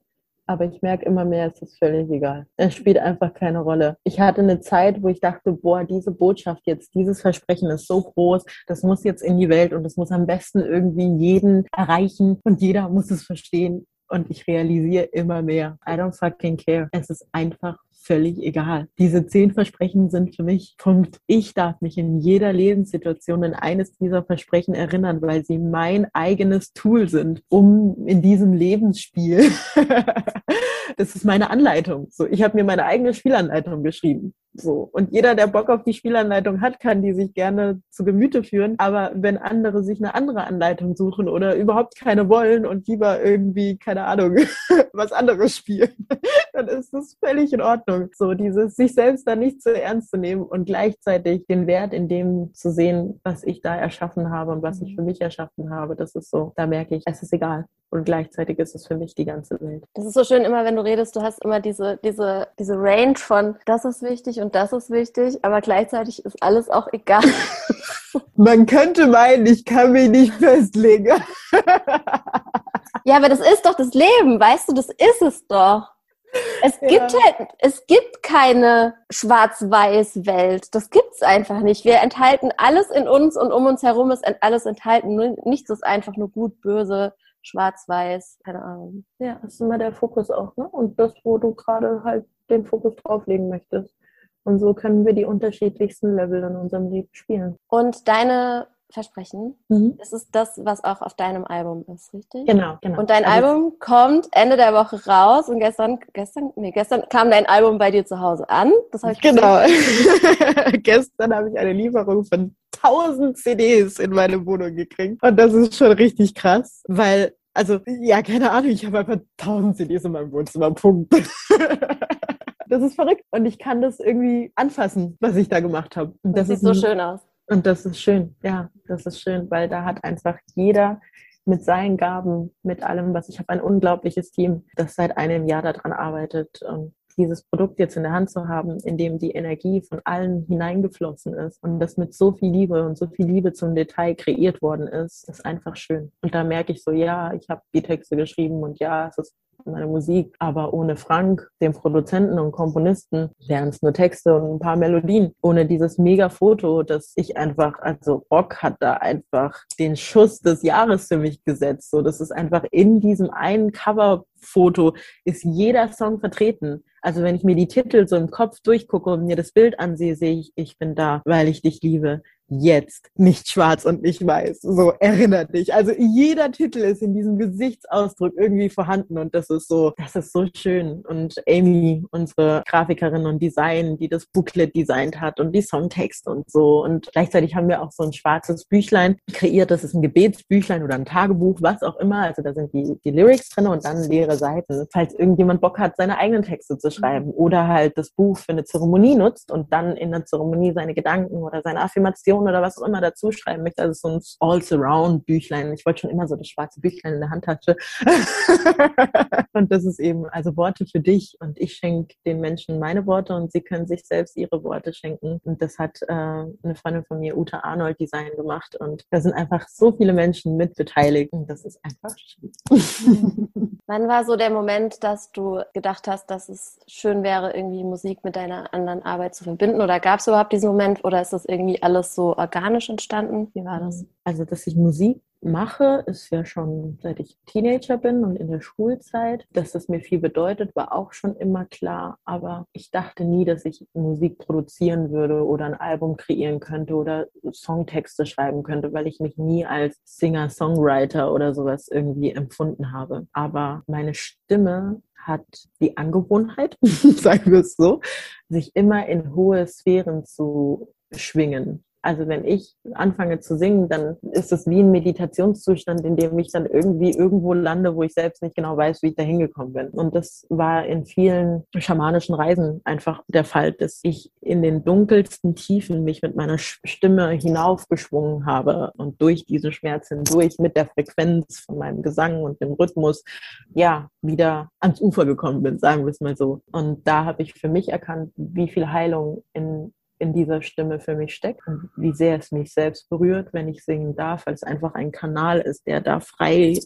aber ich merke immer mehr, es ist völlig egal. Es spielt einfach keine Rolle. Ich hatte eine Zeit, wo ich dachte, boah, diese Botschaft jetzt, dieses Versprechen ist so groß, das muss jetzt in die Welt und das muss am besten irgendwie jeden erreichen und jeder muss es verstehen. Und ich realisiere immer mehr, I don't fucking care. Es ist einfach völlig egal. Diese zehn Versprechen sind für mich Punkt. Ich darf mich in jeder Lebenssituation in eines dieser Versprechen erinnern, weil sie mein eigenes Tool sind, um in diesem Lebensspiel. das ist meine Anleitung. So, ich habe mir meine eigene Spielanleitung geschrieben. So. Und jeder, der Bock auf die Spielanleitung hat, kann die sich gerne zu Gemüte führen. Aber wenn andere sich eine andere Anleitung suchen oder überhaupt keine wollen und lieber irgendwie, keine Ahnung, was anderes spielen, dann ist das völlig in Ordnung. So dieses sich selbst da nicht zu ernst zu nehmen und gleichzeitig den Wert in dem zu sehen, was ich da erschaffen habe und was ich für mich erschaffen habe. Das ist so, da merke ich, es ist egal. Und gleichzeitig ist es für mich die ganze Welt. Das ist so schön, immer wenn du redest, du hast immer diese, diese, diese Range von das ist wichtig und das ist wichtig, aber gleichzeitig ist alles auch egal. Man könnte meinen, ich kann mich nicht festlegen. ja, aber das ist doch das Leben, weißt du, das ist es doch. Es gibt ja. halt, es gibt keine schwarz-weiß-Welt. Das gibt's einfach nicht. Wir enthalten alles in uns und um uns herum ist alles enthalten. Nichts ist einfach nur gut, böse, schwarz-weiß, keine Ahnung. Ja, das ist immer der Fokus auch, ne? Und das, wo du gerade halt den Fokus drauflegen möchtest. Und so können wir die unterschiedlichsten Level in unserem Leben spielen. Und deine Versprechen. Mhm. Das ist das, was auch auf deinem Album ist, richtig? Genau, genau. Und dein also Album kommt Ende der Woche raus und gestern, gestern, nee, gestern kam dein Album bei dir zu Hause an. Das habe ich Genau. gestern habe ich eine Lieferung von 1000 CDs in meine Wohnung gekriegt. Und das ist schon richtig krass, weil, also, ja, keine Ahnung, ich habe einfach 1000 CDs in meinem Wohnzimmer. Punkt. das ist verrückt. Und ich kann das irgendwie anfassen, was ich da gemacht habe. das, das sieht so schön aus. Und das ist schön, ja, das ist schön, weil da hat einfach jeder mit seinen Gaben, mit allem, was ich habe, ein unglaubliches Team, das seit einem Jahr daran arbeitet, um dieses Produkt jetzt in der Hand zu haben, in dem die Energie von allen hineingeflossen ist und das mit so viel Liebe und so viel Liebe zum Detail kreiert worden ist, ist einfach schön. Und da merke ich so, ja, ich habe die Texte geschrieben und ja, es ist meine Musik. Aber ohne Frank, den Produzenten und Komponisten, wären es nur Texte und ein paar Melodien. Ohne dieses mega Foto, das ich einfach, also Rock hat da einfach den Schuss des Jahres für mich gesetzt. So, das ist einfach in diesem einen Coverfoto ist jeder Song vertreten. Also wenn ich mir die Titel so im Kopf durchgucke und mir das Bild ansehe, sehe ich, ich bin da, weil ich dich liebe jetzt, nicht schwarz und nicht weiß. So, erinnert dich. Also jeder Titel ist in diesem Gesichtsausdruck irgendwie vorhanden und das ist so, das ist so schön. Und Amy, unsere Grafikerin und Design, die das Booklet designt hat und die Songtext und so. Und gleichzeitig haben wir auch so ein schwarzes Büchlein kreiert. Das ist ein Gebetsbüchlein oder ein Tagebuch, was auch immer. Also da sind die, die Lyrics drin und dann leere Seiten. Falls irgendjemand Bock hat, seine eigenen Texte zu schreiben oder halt das Buch für eine Zeremonie nutzt und dann in der Zeremonie seine Gedanken oder seine Affirmation Meditation oder was auch immer dazu schreiben möchte. Also so ein All-Surround-Büchlein. Ich wollte schon immer so das schwarze Büchlein in der Handtasche. und das ist eben also Worte für dich und ich schenke den Menschen meine Worte und sie können sich selbst ihre Worte schenken. Und das hat äh, eine Freundin von mir, Uta Arnold, Design gemacht und da sind einfach so viele Menschen mit beteiligt und das ist einfach schön. Wann war so der Moment, dass du gedacht hast, dass es schön wäre, irgendwie Musik mit deiner anderen Arbeit zu verbinden? Oder gab es überhaupt diesen Moment oder ist das irgendwie alles so organisch entstanden? Wie war das? Also, dass ich Musik mache, ist ja schon seit ich Teenager bin und in der Schulzeit. Dass das mir viel bedeutet, war auch schon immer klar. Aber ich dachte nie, dass ich Musik produzieren würde oder ein Album kreieren könnte oder Songtexte schreiben könnte, weil ich mich nie als Singer-Songwriter oder sowas irgendwie empfunden habe. Aber meine Stimme hat die Angewohnheit, sagen wir es so, sich immer in hohe Sphären zu schwingen. Also wenn ich anfange zu singen, dann ist es wie ein Meditationszustand, in dem ich dann irgendwie irgendwo lande, wo ich selbst nicht genau weiß, wie ich da hingekommen bin. Und das war in vielen schamanischen Reisen einfach der Fall, dass ich in den dunkelsten Tiefen mich mit meiner Stimme hinaufgeschwungen habe und durch diese Schmerz hindurch mit der Frequenz von meinem Gesang und dem Rhythmus, ja, wieder ans Ufer gekommen bin, sagen wir es mal so. Und da habe ich für mich erkannt, wie viel Heilung in in dieser Stimme für mich steckt und wie sehr es mich selbst berührt, wenn ich singen darf, weil es einfach ein Kanal ist, der da frei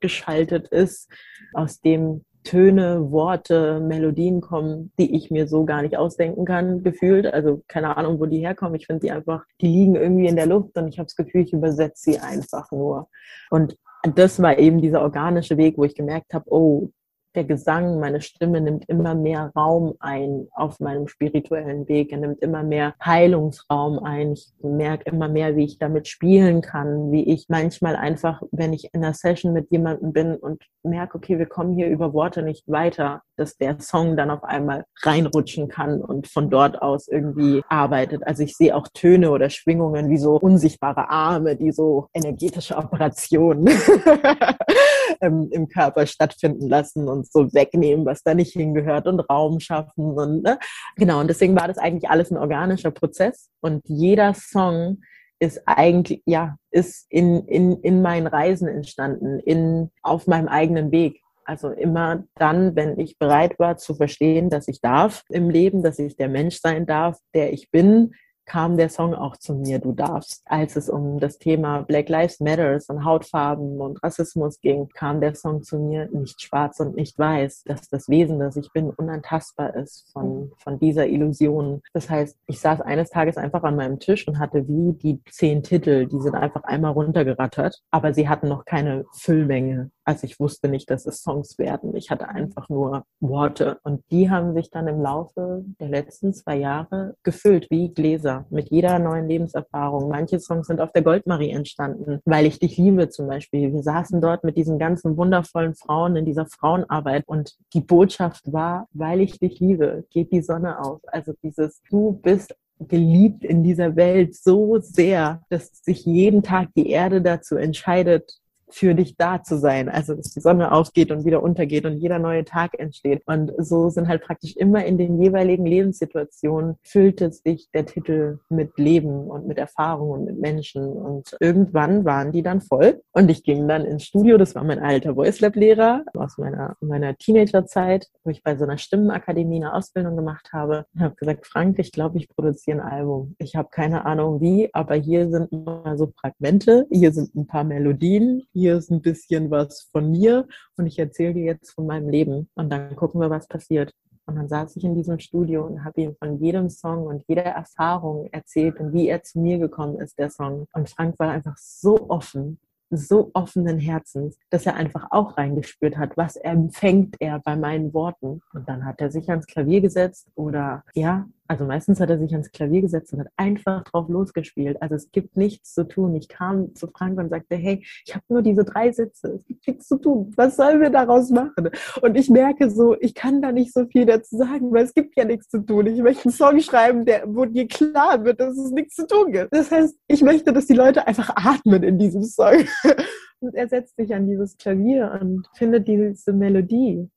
geschaltet ist, aus dem Töne, Worte, Melodien kommen, die ich mir so gar nicht ausdenken kann, gefühlt. Also keine Ahnung, wo die herkommen. Ich finde die einfach, die liegen irgendwie in der Luft und ich habe das Gefühl, ich übersetze sie einfach nur. Und das war eben dieser organische Weg, wo ich gemerkt habe, oh, der Gesang, meine Stimme nimmt immer mehr Raum ein auf meinem spirituellen Weg. Er nimmt immer mehr Heilungsraum ein. Ich merke immer mehr, wie ich damit spielen kann, wie ich manchmal einfach, wenn ich in einer Session mit jemandem bin und merke, okay, wir kommen hier über Worte nicht weiter, dass der Song dann auf einmal reinrutschen kann und von dort aus irgendwie arbeitet. Also ich sehe auch Töne oder Schwingungen wie so unsichtbare Arme, die so energetische Operationen im Körper stattfinden lassen und so wegnehmen, was da nicht hingehört und Raum schaffen und ne? genau. Und deswegen war das eigentlich alles ein organischer Prozess und jeder Song ist eigentlich, ja, ist in, in, in meinen Reisen entstanden, in, auf meinem eigenen Weg. Also immer dann, wenn ich bereit war zu verstehen, dass ich darf im Leben, dass ich der Mensch sein darf, der ich bin, kam der Song auch zu mir, du darfst. Als es um das Thema Black Lives Matters und Hautfarben und Rassismus ging, kam der Song zu mir, nicht schwarz und nicht weiß, dass das Wesen, das ich bin, unantastbar ist von, von dieser Illusion. Das heißt, ich saß eines Tages einfach an meinem Tisch und hatte wie die zehn Titel, die sind einfach einmal runtergerattert, aber sie hatten noch keine Füllmenge. Also ich wusste nicht, dass es Songs werden. Ich hatte einfach nur Worte. Und die haben sich dann im Laufe der letzten zwei Jahre gefüllt wie Gläser mit jeder neuen Lebenserfahrung. Manche Songs sind auf der Goldmarie entstanden, weil ich dich liebe zum Beispiel. Wir saßen dort mit diesen ganzen wundervollen Frauen in dieser Frauenarbeit und die Botschaft war, weil ich dich liebe, geht die Sonne auf. Also dieses, du bist geliebt in dieser Welt so sehr, dass sich jeden Tag die Erde dazu entscheidet, für dich da zu sein. Also, dass die Sonne aufgeht und wieder untergeht und jeder neue Tag entsteht. Und so sind halt praktisch immer in den jeweiligen Lebenssituationen füllte sich der Titel mit Leben und mit Erfahrung und mit Menschen. Und irgendwann waren die dann voll. Und ich ging dann ins Studio. Das war mein alter Voice Lab Lehrer aus meiner, meiner Teenagerzeit, wo ich bei so einer Stimmenakademie eine Ausbildung gemacht habe. Ich habe gesagt, Frank, ich glaube, ich produziere ein Album. Ich habe keine Ahnung wie, aber hier sind mal so Fragmente, hier sind ein paar Melodien, hier ist ein bisschen was von mir und ich erzähle dir jetzt von meinem Leben und dann gucken wir, was passiert. Und dann saß ich in diesem Studio und habe ihm von jedem Song und jeder Erfahrung erzählt und wie er zu mir gekommen ist, der Song. Und Frank war einfach so offen so offenen Herzens, dass er einfach auch reingespürt hat, was empfängt er bei meinen Worten. Und dann hat er sich ans Klavier gesetzt oder ja, also meistens hat er sich ans Klavier gesetzt und hat einfach drauf losgespielt. Also es gibt nichts zu tun. Ich kam zu Frank und sagte, hey, ich habe nur diese drei Sätze. Es gibt nichts zu tun. Was sollen wir daraus machen? Und ich merke so, ich kann da nicht so viel dazu sagen, weil es gibt ja nichts zu tun. Ich möchte einen Song schreiben, der, wo dir klar wird, dass es nichts zu tun gibt. Das heißt, ich möchte, dass die Leute einfach atmen in diesem Song. Und er setzt sich an dieses Klavier und findet diese Melodie.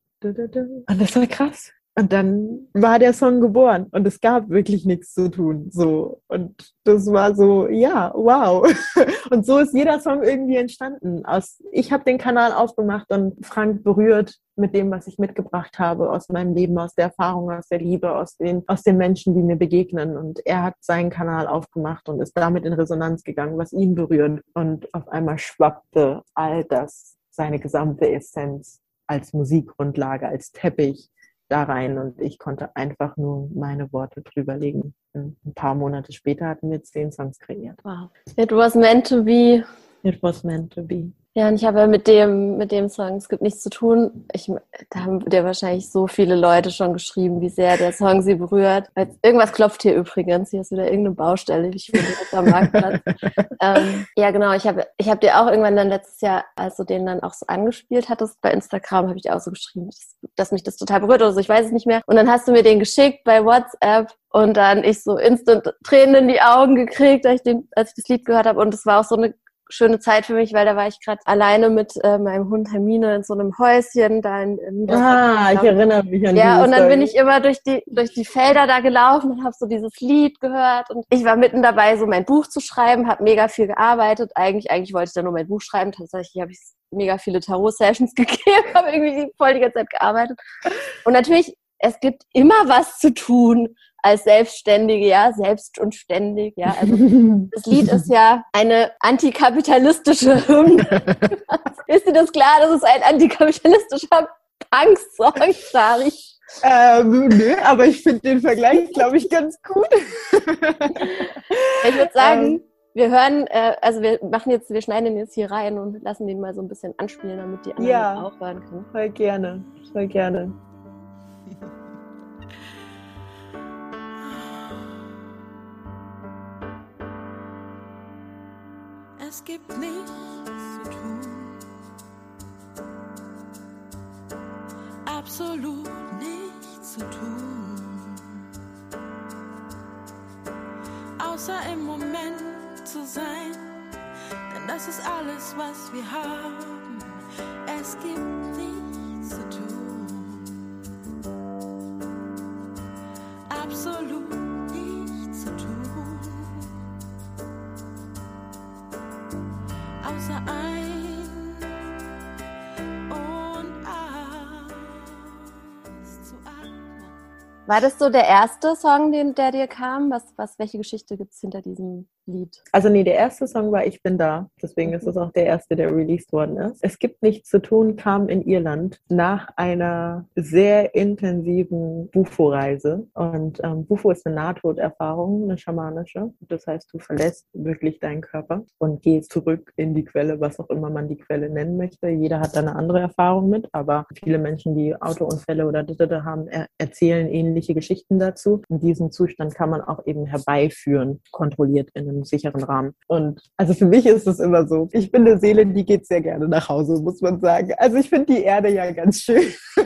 Und das war krass. Und dann war der Song geboren und es gab wirklich nichts zu tun. So. Und das war so, ja, wow. Und so ist jeder Song irgendwie entstanden. Aus, ich habe den Kanal aufgemacht und Frank berührt mit dem, was ich mitgebracht habe aus meinem Leben, aus der Erfahrung, aus der Liebe, aus den, aus den Menschen, die mir begegnen. Und er hat seinen Kanal aufgemacht und ist damit in Resonanz gegangen, was ihn berührt. Und auf einmal schwappte all das, seine gesamte Essenz als Musikgrundlage, als Teppich da rein und ich konnte einfach nur meine Worte drüberlegen. ein paar Monate später hatten wir zehn Songs kreiert. Wow. It was meant to be. It was meant to be. Ja, und ich habe ja mit dem, mit dem Song Es gibt nichts zu tun. Ich, da haben dir wahrscheinlich so viele Leute schon geschrieben, wie sehr der Song sie berührt. Irgendwas klopft hier übrigens. Hier ist wieder irgendeine Baustelle, ich finde, jetzt am Marktplatz. ähm, ja, genau. Ich habe ich hab dir auch irgendwann dann letztes Jahr, als du den dann auch so angespielt hattest bei Instagram, habe ich dir auch so geschrieben, dass, dass mich das total berührt oder so. Ich weiß es nicht mehr. Und dann hast du mir den geschickt bei WhatsApp und dann ich so instant Tränen in die Augen gekriegt, als ich, den, als ich das Lied gehört habe. Und es war auch so eine schöne Zeit für mich, weil da war ich gerade alleine mit äh, meinem Hund Hermine in so einem Häuschen da in, in Ah, ich erinnere mich an Ja, und dann Story. bin ich immer durch die durch die Felder da gelaufen und habe so dieses Lied gehört und ich war mitten dabei, so mein Buch zu schreiben, habe mega viel gearbeitet. Eigentlich eigentlich wollte ich da nur mein Buch schreiben. Tatsächlich habe ich mega viele Tarot-Sessions gegeben, habe irgendwie voll die ganze Zeit gearbeitet. Und natürlich, es gibt immer was zu tun als Selbstständige, ja, selbst und ständig, ja. Also das Lied ist ja eine antikapitalistische Hymne. ist dir das klar, dass es ein antikapitalistischer Punk-Song, Sari? Ähm, nö, aber ich finde den Vergleich, glaube ich, ganz gut. ich würde sagen, ähm, wir hören, äh, also wir machen jetzt, wir schneiden den jetzt hier rein und lassen den mal so ein bisschen anspielen, damit die anderen ja, auch hören können. Voll gerne, voll gerne. Es gibt nichts zu tun. Absolut nichts zu tun. Außer im Moment zu sein, denn das ist alles, was wir haben. Es gibt nichts War das so der erste Song, den, der dir kam? Was, was, welche Geschichte gibt es hinter diesem Lied? Also nee, der erste Song war Ich bin da. Deswegen ist es auch der erste, der released worden ist. Es gibt nichts zu tun, kam in Irland nach einer sehr intensiven Bufo-Reise. Und ähm, Bufo ist eine Nahtoderfahrung, eine schamanische. Das heißt, du verlässt wirklich deinen Körper und gehst zurück in die Quelle, was auch immer man die Quelle nennen möchte. Jeder hat da eine andere Erfahrung mit, aber viele Menschen, die Autounfälle oder Ditte haben, er erzählen ähnliche Geschichten dazu. In diesem Zustand kann man auch eben herbeiführen, kontrolliert in einem sicheren Rahmen. Und also für mich ist es immer so, ich bin eine Seele, die geht sehr gerne nach Hause, muss man sagen. Also ich finde die Erde ja ganz schön.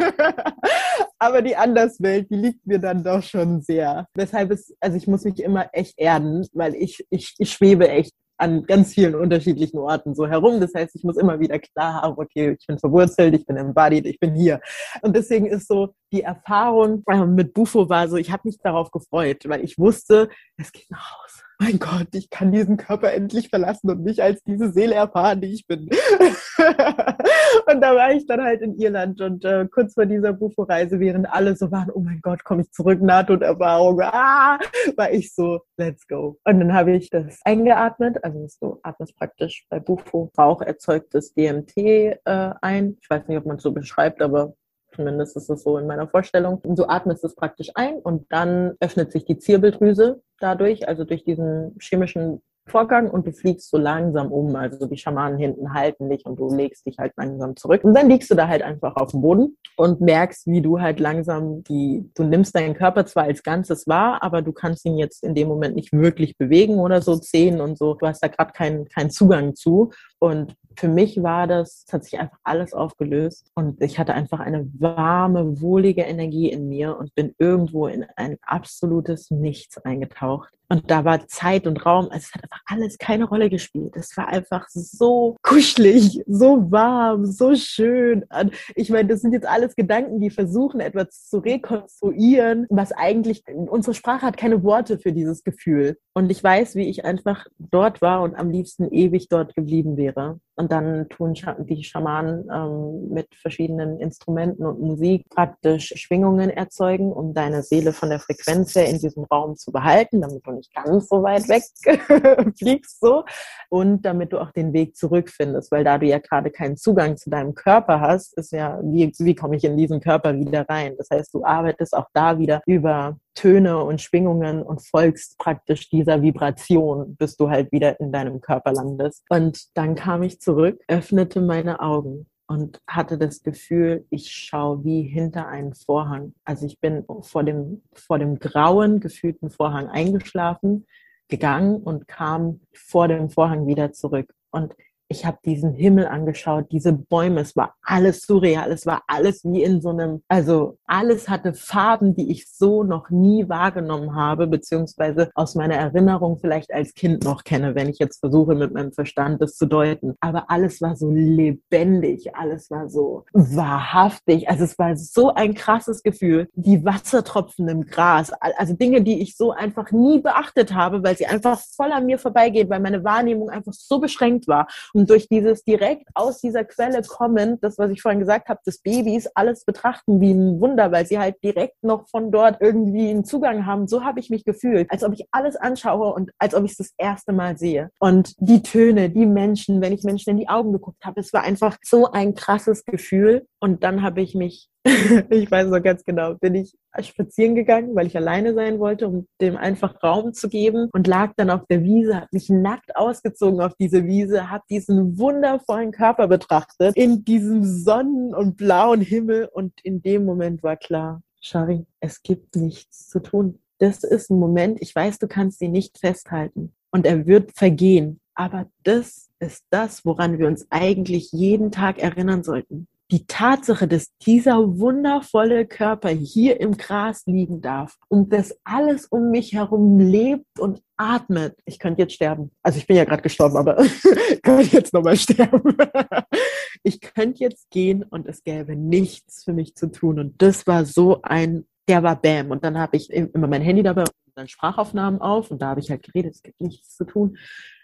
Aber die Anderswelt, die liegt mir dann doch schon sehr. Weshalb es, also ich muss mich immer echt erden, weil ich, ich, ich schwebe echt an ganz vielen unterschiedlichen Orten so herum. Das heißt, ich muss immer wieder klar haben, okay, ich bin verwurzelt, ich bin embodied, ich bin hier. Und deswegen ist so die Erfahrung äh, mit Bufo war so, ich habe mich darauf gefreut, weil ich wusste, es geht nach Hause mein Gott, ich kann diesen Körper endlich verlassen und mich als diese Seele erfahren, die ich bin. und da war ich dann halt in Irland und äh, kurz vor dieser Bufo-Reise, während alle so waren, oh mein Gott, komme ich zurück, Nahtoderfahrung, ah, war ich so, let's go. Und dann habe ich das eingeatmet, also du atmest praktisch bei Bufo Rauch erzeugtes DMT äh, ein. Ich weiß nicht, ob man es so beschreibt, aber Zumindest ist es so in meiner Vorstellung. Du atmest es praktisch ein und dann öffnet sich die Zirbeldrüse dadurch, also durch diesen chemischen Vorgang und du fliegst so langsam um. Also die Schamanen hinten halten dich und du legst dich halt langsam zurück. Und dann liegst du da halt einfach auf dem Boden und merkst, wie du halt langsam die, du nimmst deinen Körper zwar als Ganzes wahr, aber du kannst ihn jetzt in dem Moment nicht wirklich bewegen oder so zählen und so. Du hast da gerade keinen keinen Zugang zu. Und für mich war das, es hat sich einfach alles aufgelöst und ich hatte einfach eine warme, wohlige Energie in mir und bin irgendwo in ein absolutes Nichts eingetaucht. Und da war Zeit und Raum, also es hat einfach alles keine Rolle gespielt. Es war einfach so kuschelig, so warm, so schön. Und ich meine, das sind jetzt alles Gedanken, die versuchen, etwas zu rekonstruieren, was eigentlich, unsere Sprache hat keine Worte für dieses Gefühl. Und ich weiß, wie ich einfach dort war und am liebsten ewig dort geblieben wäre. Und dann tun die Schamanen ähm, mit verschiedenen Instrumenten und Musik praktisch Schwingungen erzeugen, um deine Seele von der Frequenz her in diesem Raum zu behalten, damit du nicht ganz so weit weg fliegst so und damit du auch den Weg zurückfindest, weil da du ja gerade keinen Zugang zu deinem Körper hast, ist ja, wie, wie komme ich in diesen Körper wieder rein? Das heißt, du arbeitest auch da wieder über Töne und Schwingungen und folgst praktisch dieser Vibration, bis du halt wieder in deinem Körper landest. Und dann kam ich zurück, öffnete meine Augen und hatte das Gefühl, ich schaue wie hinter einen Vorhang. Also ich bin vor dem, vor dem grauen, gefühlten Vorhang eingeschlafen, gegangen und kam vor dem Vorhang wieder zurück. Und ich habe diesen Himmel angeschaut, diese Bäume, es war alles surreal, es war alles wie in so einem, also alles hatte Farben, die ich so noch nie wahrgenommen habe, beziehungsweise aus meiner Erinnerung vielleicht als Kind noch kenne, wenn ich jetzt versuche mit meinem Verstand das zu deuten. Aber alles war so lebendig, alles war so wahrhaftig, also es war so ein krasses Gefühl, die Wassertropfen im Gras, also Dinge, die ich so einfach nie beachtet habe, weil sie einfach voll an mir vorbeigehen, weil meine Wahrnehmung einfach so beschränkt war. Und durch dieses direkt aus dieser Quelle kommen, das, was ich vorhin gesagt habe, des Babys, alles betrachten wie ein Wunder, weil sie halt direkt noch von dort irgendwie einen Zugang haben. So habe ich mich gefühlt, als ob ich alles anschaue und als ob ich es das erste Mal sehe. Und die Töne, die Menschen, wenn ich Menschen in die Augen geguckt habe, es war einfach so ein krasses Gefühl. Und dann habe ich mich ich weiß noch ganz genau, bin ich spazieren gegangen, weil ich alleine sein wollte, um dem einfach Raum zu geben und lag dann auf der Wiese, habe mich nackt ausgezogen auf diese Wiese, habe diesen wundervollen Körper betrachtet in diesem sonnen- und blauen Himmel und in dem Moment war klar, Shari, es gibt nichts zu tun. Das ist ein Moment, ich weiß, du kannst ihn nicht festhalten und er wird vergehen, aber das ist das, woran wir uns eigentlich jeden Tag erinnern sollten die Tatsache, dass dieser wundervolle Körper hier im Gras liegen darf und dass alles um mich herum lebt und atmet. Ich könnte jetzt sterben. Also ich bin ja gerade gestorben, aber ich könnte jetzt nochmal sterben. ich könnte jetzt gehen und es gäbe nichts für mich zu tun. Und das war so ein, der war Bam. Und dann habe ich immer mein Handy dabei dann Sprachaufnahmen auf und da habe ich halt geredet, es gibt nichts zu tun.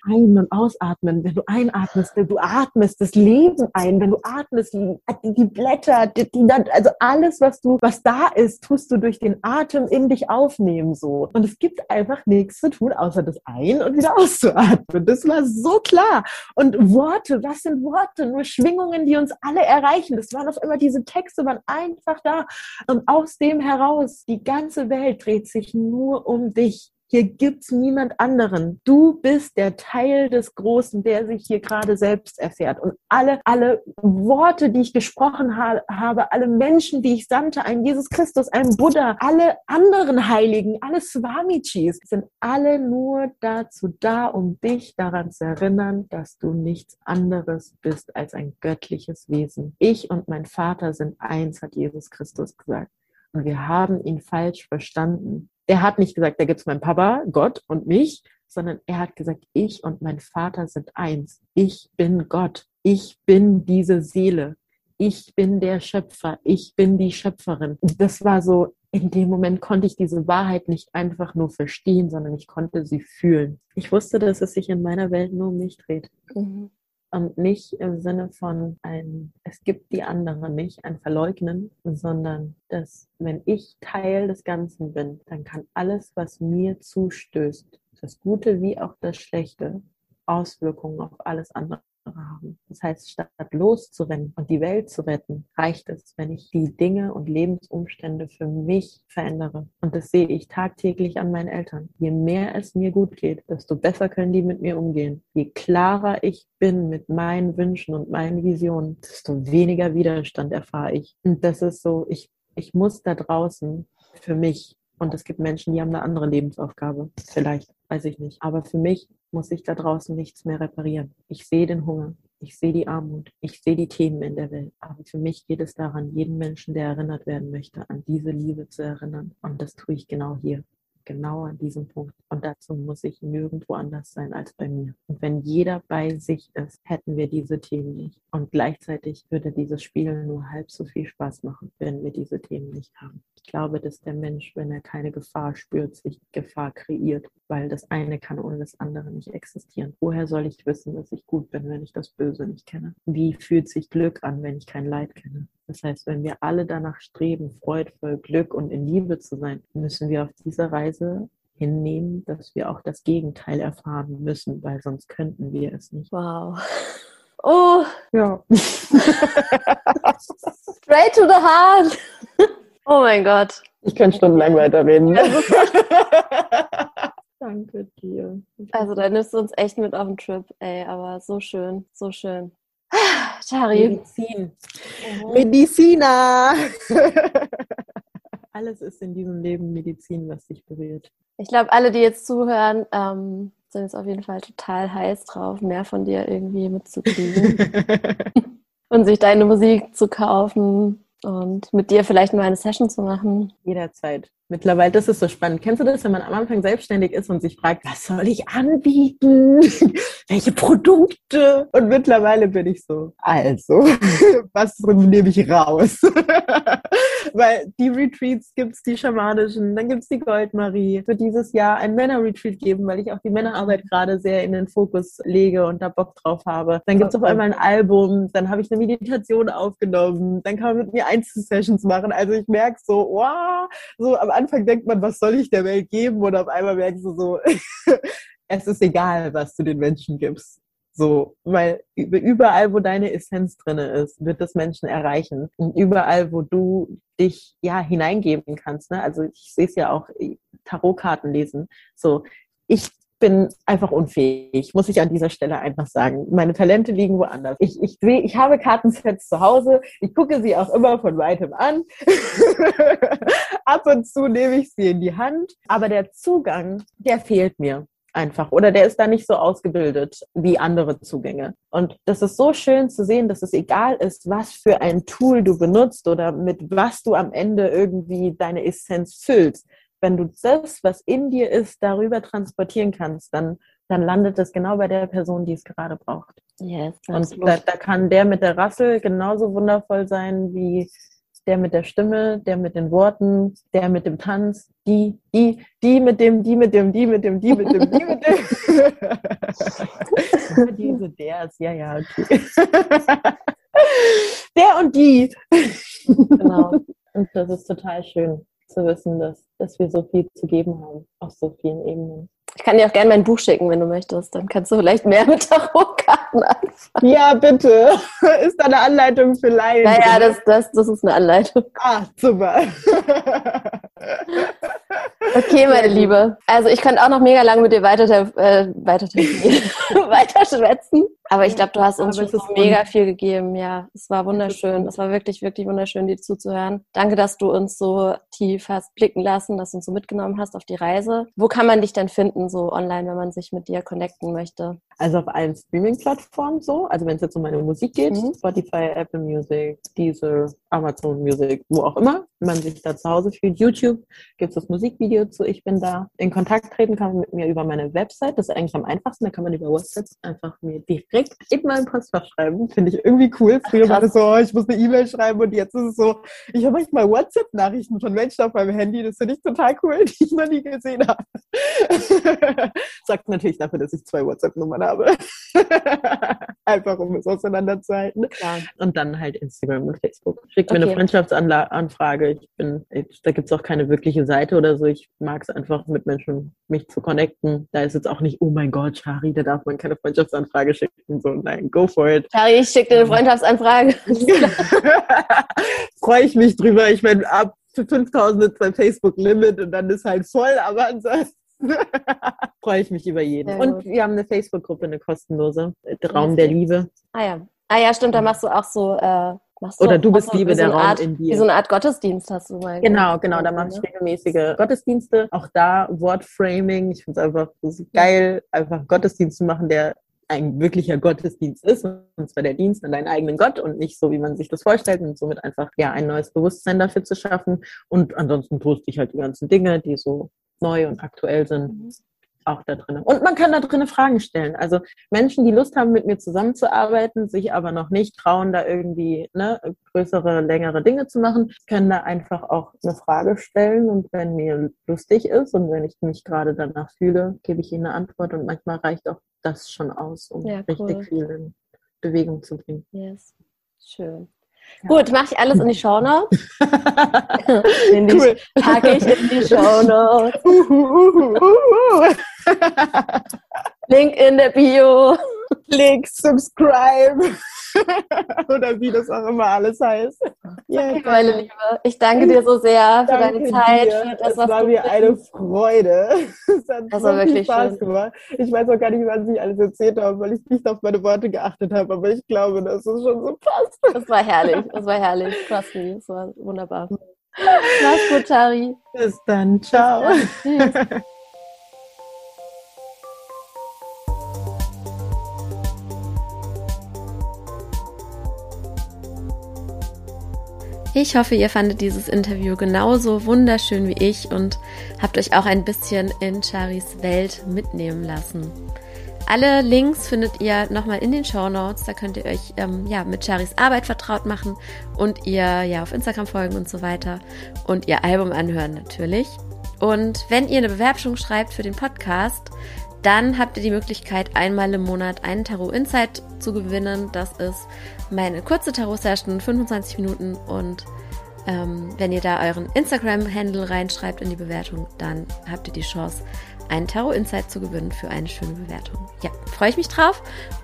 Ein- und ausatmen. Wenn du einatmest, du atmest das Leben ein. Wenn du atmest, die Blätter, die, die, also alles, was du, was da ist, tust du durch den Atem in dich aufnehmen, so. Und es gibt einfach nichts zu tun, außer das ein- und wieder auszuatmen. Das war so klar. Und Worte, was sind Worte? Nur Schwingungen, die uns alle erreichen. Das waren auf einmal diese Texte, waren einfach da. Und aus dem heraus, die ganze Welt dreht sich nur um dich. Hier gibt's niemand anderen. Du bist der Teil des Großen, der sich hier gerade selbst erfährt. Und alle, alle Worte, die ich gesprochen ha habe, alle Menschen, die ich sandte, ein Jesus Christus, ein Buddha, alle anderen Heiligen, alle Swamichis, sind alle nur dazu da, um dich daran zu erinnern, dass du nichts anderes bist als ein göttliches Wesen. Ich und mein Vater sind eins, hat Jesus Christus gesagt. Und wir haben ihn falsch verstanden. Der hat nicht gesagt, da gibt's mein Papa, Gott und mich, sondern er hat gesagt, ich und mein Vater sind eins. Ich bin Gott. Ich bin diese Seele. Ich bin der Schöpfer. Ich bin die Schöpferin. das war so, in dem Moment konnte ich diese Wahrheit nicht einfach nur verstehen, sondern ich konnte sie fühlen. Ich wusste, dass es sich in meiner Welt nur um mich dreht. Mhm und nicht im Sinne von ein, es gibt die andere nicht, ein Verleugnen, sondern dass wenn ich Teil des Ganzen bin, dann kann alles, was mir zustößt, das Gute wie auch das Schlechte, Auswirkungen auf alles andere haben. Das heißt, statt loszurennen und die Welt zu retten, reicht es, wenn ich die Dinge und Lebensumstände für mich verändere. Und das sehe ich tagtäglich an meinen Eltern. Je mehr es mir gut geht, desto besser können die mit mir umgehen. Je klarer ich bin mit meinen Wünschen und meinen Visionen, desto weniger Widerstand erfahre ich. Und das ist so, ich, ich muss da draußen für mich und es gibt Menschen, die haben eine andere Lebensaufgabe. Vielleicht, weiß ich nicht. Aber für mich muss ich da draußen nichts mehr reparieren. Ich sehe den Hunger. Ich sehe die Armut. Ich sehe die Themen in der Welt. Aber für mich geht es daran, jeden Menschen, der erinnert werden möchte, an diese Liebe zu erinnern. Und das tue ich genau hier genau an diesem Punkt. Und dazu muss ich nirgendwo anders sein als bei mir. Und wenn jeder bei sich ist, hätten wir diese Themen nicht. Und gleichzeitig würde dieses Spiel nur halb so viel Spaß machen, wenn wir diese Themen nicht haben. Ich glaube, dass der Mensch, wenn er keine Gefahr spürt, sich Gefahr kreiert, weil das eine kann ohne das andere nicht existieren. Woher soll ich wissen, dass ich gut bin, wenn ich das Böse nicht kenne? Wie fühlt sich Glück an, wenn ich kein Leid kenne? Das heißt, wenn wir alle danach streben, freudvoll, Glück und in Liebe zu sein, müssen wir auf dieser Reise hinnehmen, dass wir auch das Gegenteil erfahren müssen, weil sonst könnten wir es nicht. Wow. Oh. Ja. Straight to the heart. Oh mein Gott. Ich könnte stundenlang weiterreden. Danke dir. Also da nimmst du uns echt mit auf den Trip, ey, aber so schön, so schön. Tari. Medizin. Mhm. Mediziner. Alles ist in diesem Leben Medizin, was dich berührt. Ich glaube, alle, die jetzt zuhören, ähm, sind jetzt auf jeden Fall total heiß drauf, mehr von dir irgendwie mitzukriegen und sich deine Musik zu kaufen und mit dir vielleicht mal eine Session zu machen. Jederzeit. Mittlerweile, das ist so spannend. Kennst du das, wenn man am Anfang selbstständig ist und sich fragt, was soll ich anbieten? Welche Produkte? Und mittlerweile bin ich so, also, was nehme ich raus? Weil die Retreats gibt's die schamanischen, dann gibt's die Goldmarie. Für dieses Jahr ein Männer-Retreat geben, weil ich auch die Männerarbeit gerade sehr in den Fokus lege und da Bock drauf habe. Dann gibt's auf einmal ein Album, dann habe ich eine Meditation aufgenommen, dann kann man mit mir Einzelsessions machen. Also ich merke so, wow, so am Anfang denkt man, was soll ich der Welt geben? Und auf einmal merkst du so, es ist egal, was du den Menschen gibst. So, weil überall, wo deine Essenz drinne ist, wird das Menschen erreichen. Und überall, wo du dich ja hineingeben kannst, ne? Also ich sehe es ja auch Tarotkarten lesen. So, ich bin einfach unfähig, muss ich an dieser Stelle einfach sagen. Meine Talente liegen woanders. Ich, ich, ich habe Kartensets zu Hause, ich gucke sie auch immer von weitem an. Ab und zu nehme ich sie in die Hand, aber der Zugang, der fehlt mir einfach oder der ist da nicht so ausgebildet wie andere Zugänge. Und das ist so schön zu sehen, dass es egal ist, was für ein Tool du benutzt oder mit was du am Ende irgendwie deine Essenz füllst wenn du das, was in dir ist, darüber transportieren kannst, dann, dann landet es genau bei der Person, die es gerade braucht. Yes, und da, da kann der mit der Rassel genauso wundervoll sein wie der mit der Stimme, der mit den Worten, der mit dem Tanz, die, die, die mit dem, die mit dem, die mit dem, die mit dem, die mit dem. Diese, der ist, ja, ja, okay. der und die. Genau. Und das ist total schön zu wissen, dass, dass wir so viel zu geben haben, auf so vielen Ebenen. Ich kann dir auch gerne mein Buch schicken, wenn du möchtest. Dann kannst du vielleicht mehr mit Tarotkarten anfangen. Ja, bitte. Ist da eine Anleitung für Laien? Naja, das, das, das ist eine Anleitung. Ah, super. Okay, meine Liebe. Also ich könnte auch noch mega lange mit dir weiter, äh, weiter, weiter schwätzen. Aber ich glaube, du hast uns schon mega viel gegeben. Ja, es war wunderschön. Es war wirklich, wirklich wunderschön, dir zuzuhören. Danke, dass du uns so tief hast blicken lassen, dass du uns so mitgenommen hast auf die Reise. Wo kann man dich denn finden, so online, wenn man sich mit dir connecten möchte? Also auf allen Streaming-Plattformen so. Also wenn es jetzt um meine Musik geht, mhm. Spotify, Apple Music, Deezer, Amazon Music, wo auch immer man sich da zu Hause fühlt. YouTube gibt es das Musikvideo zu Ich bin da. In Kontakt treten kann man mit mir über meine Website. Das ist eigentlich am einfachsten. Da kann man über WhatsApp einfach mir direkt in meinem Postfach schreiben. Finde ich irgendwie cool. Früher Ach, war das so, oh, ich muss eine E-Mail schreiben und jetzt ist es so, ich habe manchmal WhatsApp-Nachrichten von Menschen auf meinem Handy. Das finde ich total cool, die ich noch nie gesehen habe. Sagt natürlich dafür, dass ich zwei WhatsApp-Nummern habe. einfach um es auseinanderzuhalten. Ja. Und dann halt Instagram und Facebook. Schickt okay. mir eine Freundschaftsanfrage. Ich bin, ich, da gibt es auch keine wirkliche Seite oder so. Ich mag es einfach mit Menschen, mich zu connecten. Da ist jetzt auch nicht, oh mein Gott, Shari, da darf man keine Freundschaftsanfrage schicken. So, nein, go for it. Shari, ich schicke dir eine Freundschaftsanfrage. Freue ich mich drüber. Ich meine, ab 5000 ist bei Facebook Limit und dann ist halt voll, aber ansonsten freue ich mich über jeden. Und wir haben eine Facebook-Gruppe, eine kostenlose, Raum der Liebe. Ah ja. Ah ja, stimmt, da machst du auch so äh, Machst Oder du bist Liebe, der so Raum Art, in dir. Wie so eine Art Gottesdienst hast du mal. Genau, genau, da mache ich regelmäßige Gottesdienste. Auch da Wortframing. Ich finde es einfach so geil, einfach Gottesdienst zu machen, der ein wirklicher Gottesdienst ist, und zwar der Dienst an deinen eigenen Gott und nicht so, wie man sich das vorstellt und somit einfach ja ein neues Bewusstsein dafür zu schaffen. Und ansonsten poste ich halt die ganzen Dinge, die so neu und aktuell sind. Mhm auch da drin. Und man kann da drin Fragen stellen. Also Menschen, die Lust haben, mit mir zusammenzuarbeiten, sich aber noch nicht trauen, da irgendwie ne, größere, längere Dinge zu machen, können da einfach auch eine Frage stellen. Und wenn mir lustig ist und wenn ich mich gerade danach fühle, gebe ich ihnen eine Antwort. Und manchmal reicht auch das schon aus, um ja, cool. richtig viel in Bewegung zu bringen. Yes. Schön. Ja. Gut, mache ich alles in die Show Notes. cool. Packe ich in die Show Notes. Link in der Bio. Link, subscribe. Oder wie das auch immer alles heißt. Ja, meine Liebe. Ich danke dir so sehr für deine Zeit. Für das, es war mir eine Freude. Es hat das war wirklich Spaß schön. gemacht. Ich weiß auch gar nicht, was ich alles erzählt habe, weil ich nicht auf meine Worte geachtet habe. Aber ich glaube, dass es schon so passt. Das war herrlich. Das war herrlich. Trust me. Das war wunderbar. Mach's gut, Tari. Bis dann. Ciao. Bis dann. Tschüss. Ich hoffe, ihr fandet dieses Interview genauso wunderschön wie ich und habt euch auch ein bisschen in Charis Welt mitnehmen lassen. Alle Links findet ihr nochmal in den Show Notes. Da könnt ihr euch ähm, ja, mit Charis Arbeit vertraut machen und ihr ja auf Instagram folgen und so weiter und ihr Album anhören natürlich. Und wenn ihr eine Bewerbung schreibt für den Podcast, dann habt ihr die Möglichkeit, einmal im Monat einen Tarot Insight zu gewinnen. Das ist meine kurze Tarot-Session, 25 Minuten. Und ähm, wenn ihr da euren Instagram-Handle reinschreibt in die Bewertung, dann habt ihr die Chance, einen Tarot Insight zu gewinnen für eine schöne Bewertung. Ja, freue ich mich drauf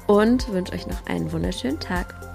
und wünsche euch noch einen wunderschönen Tag.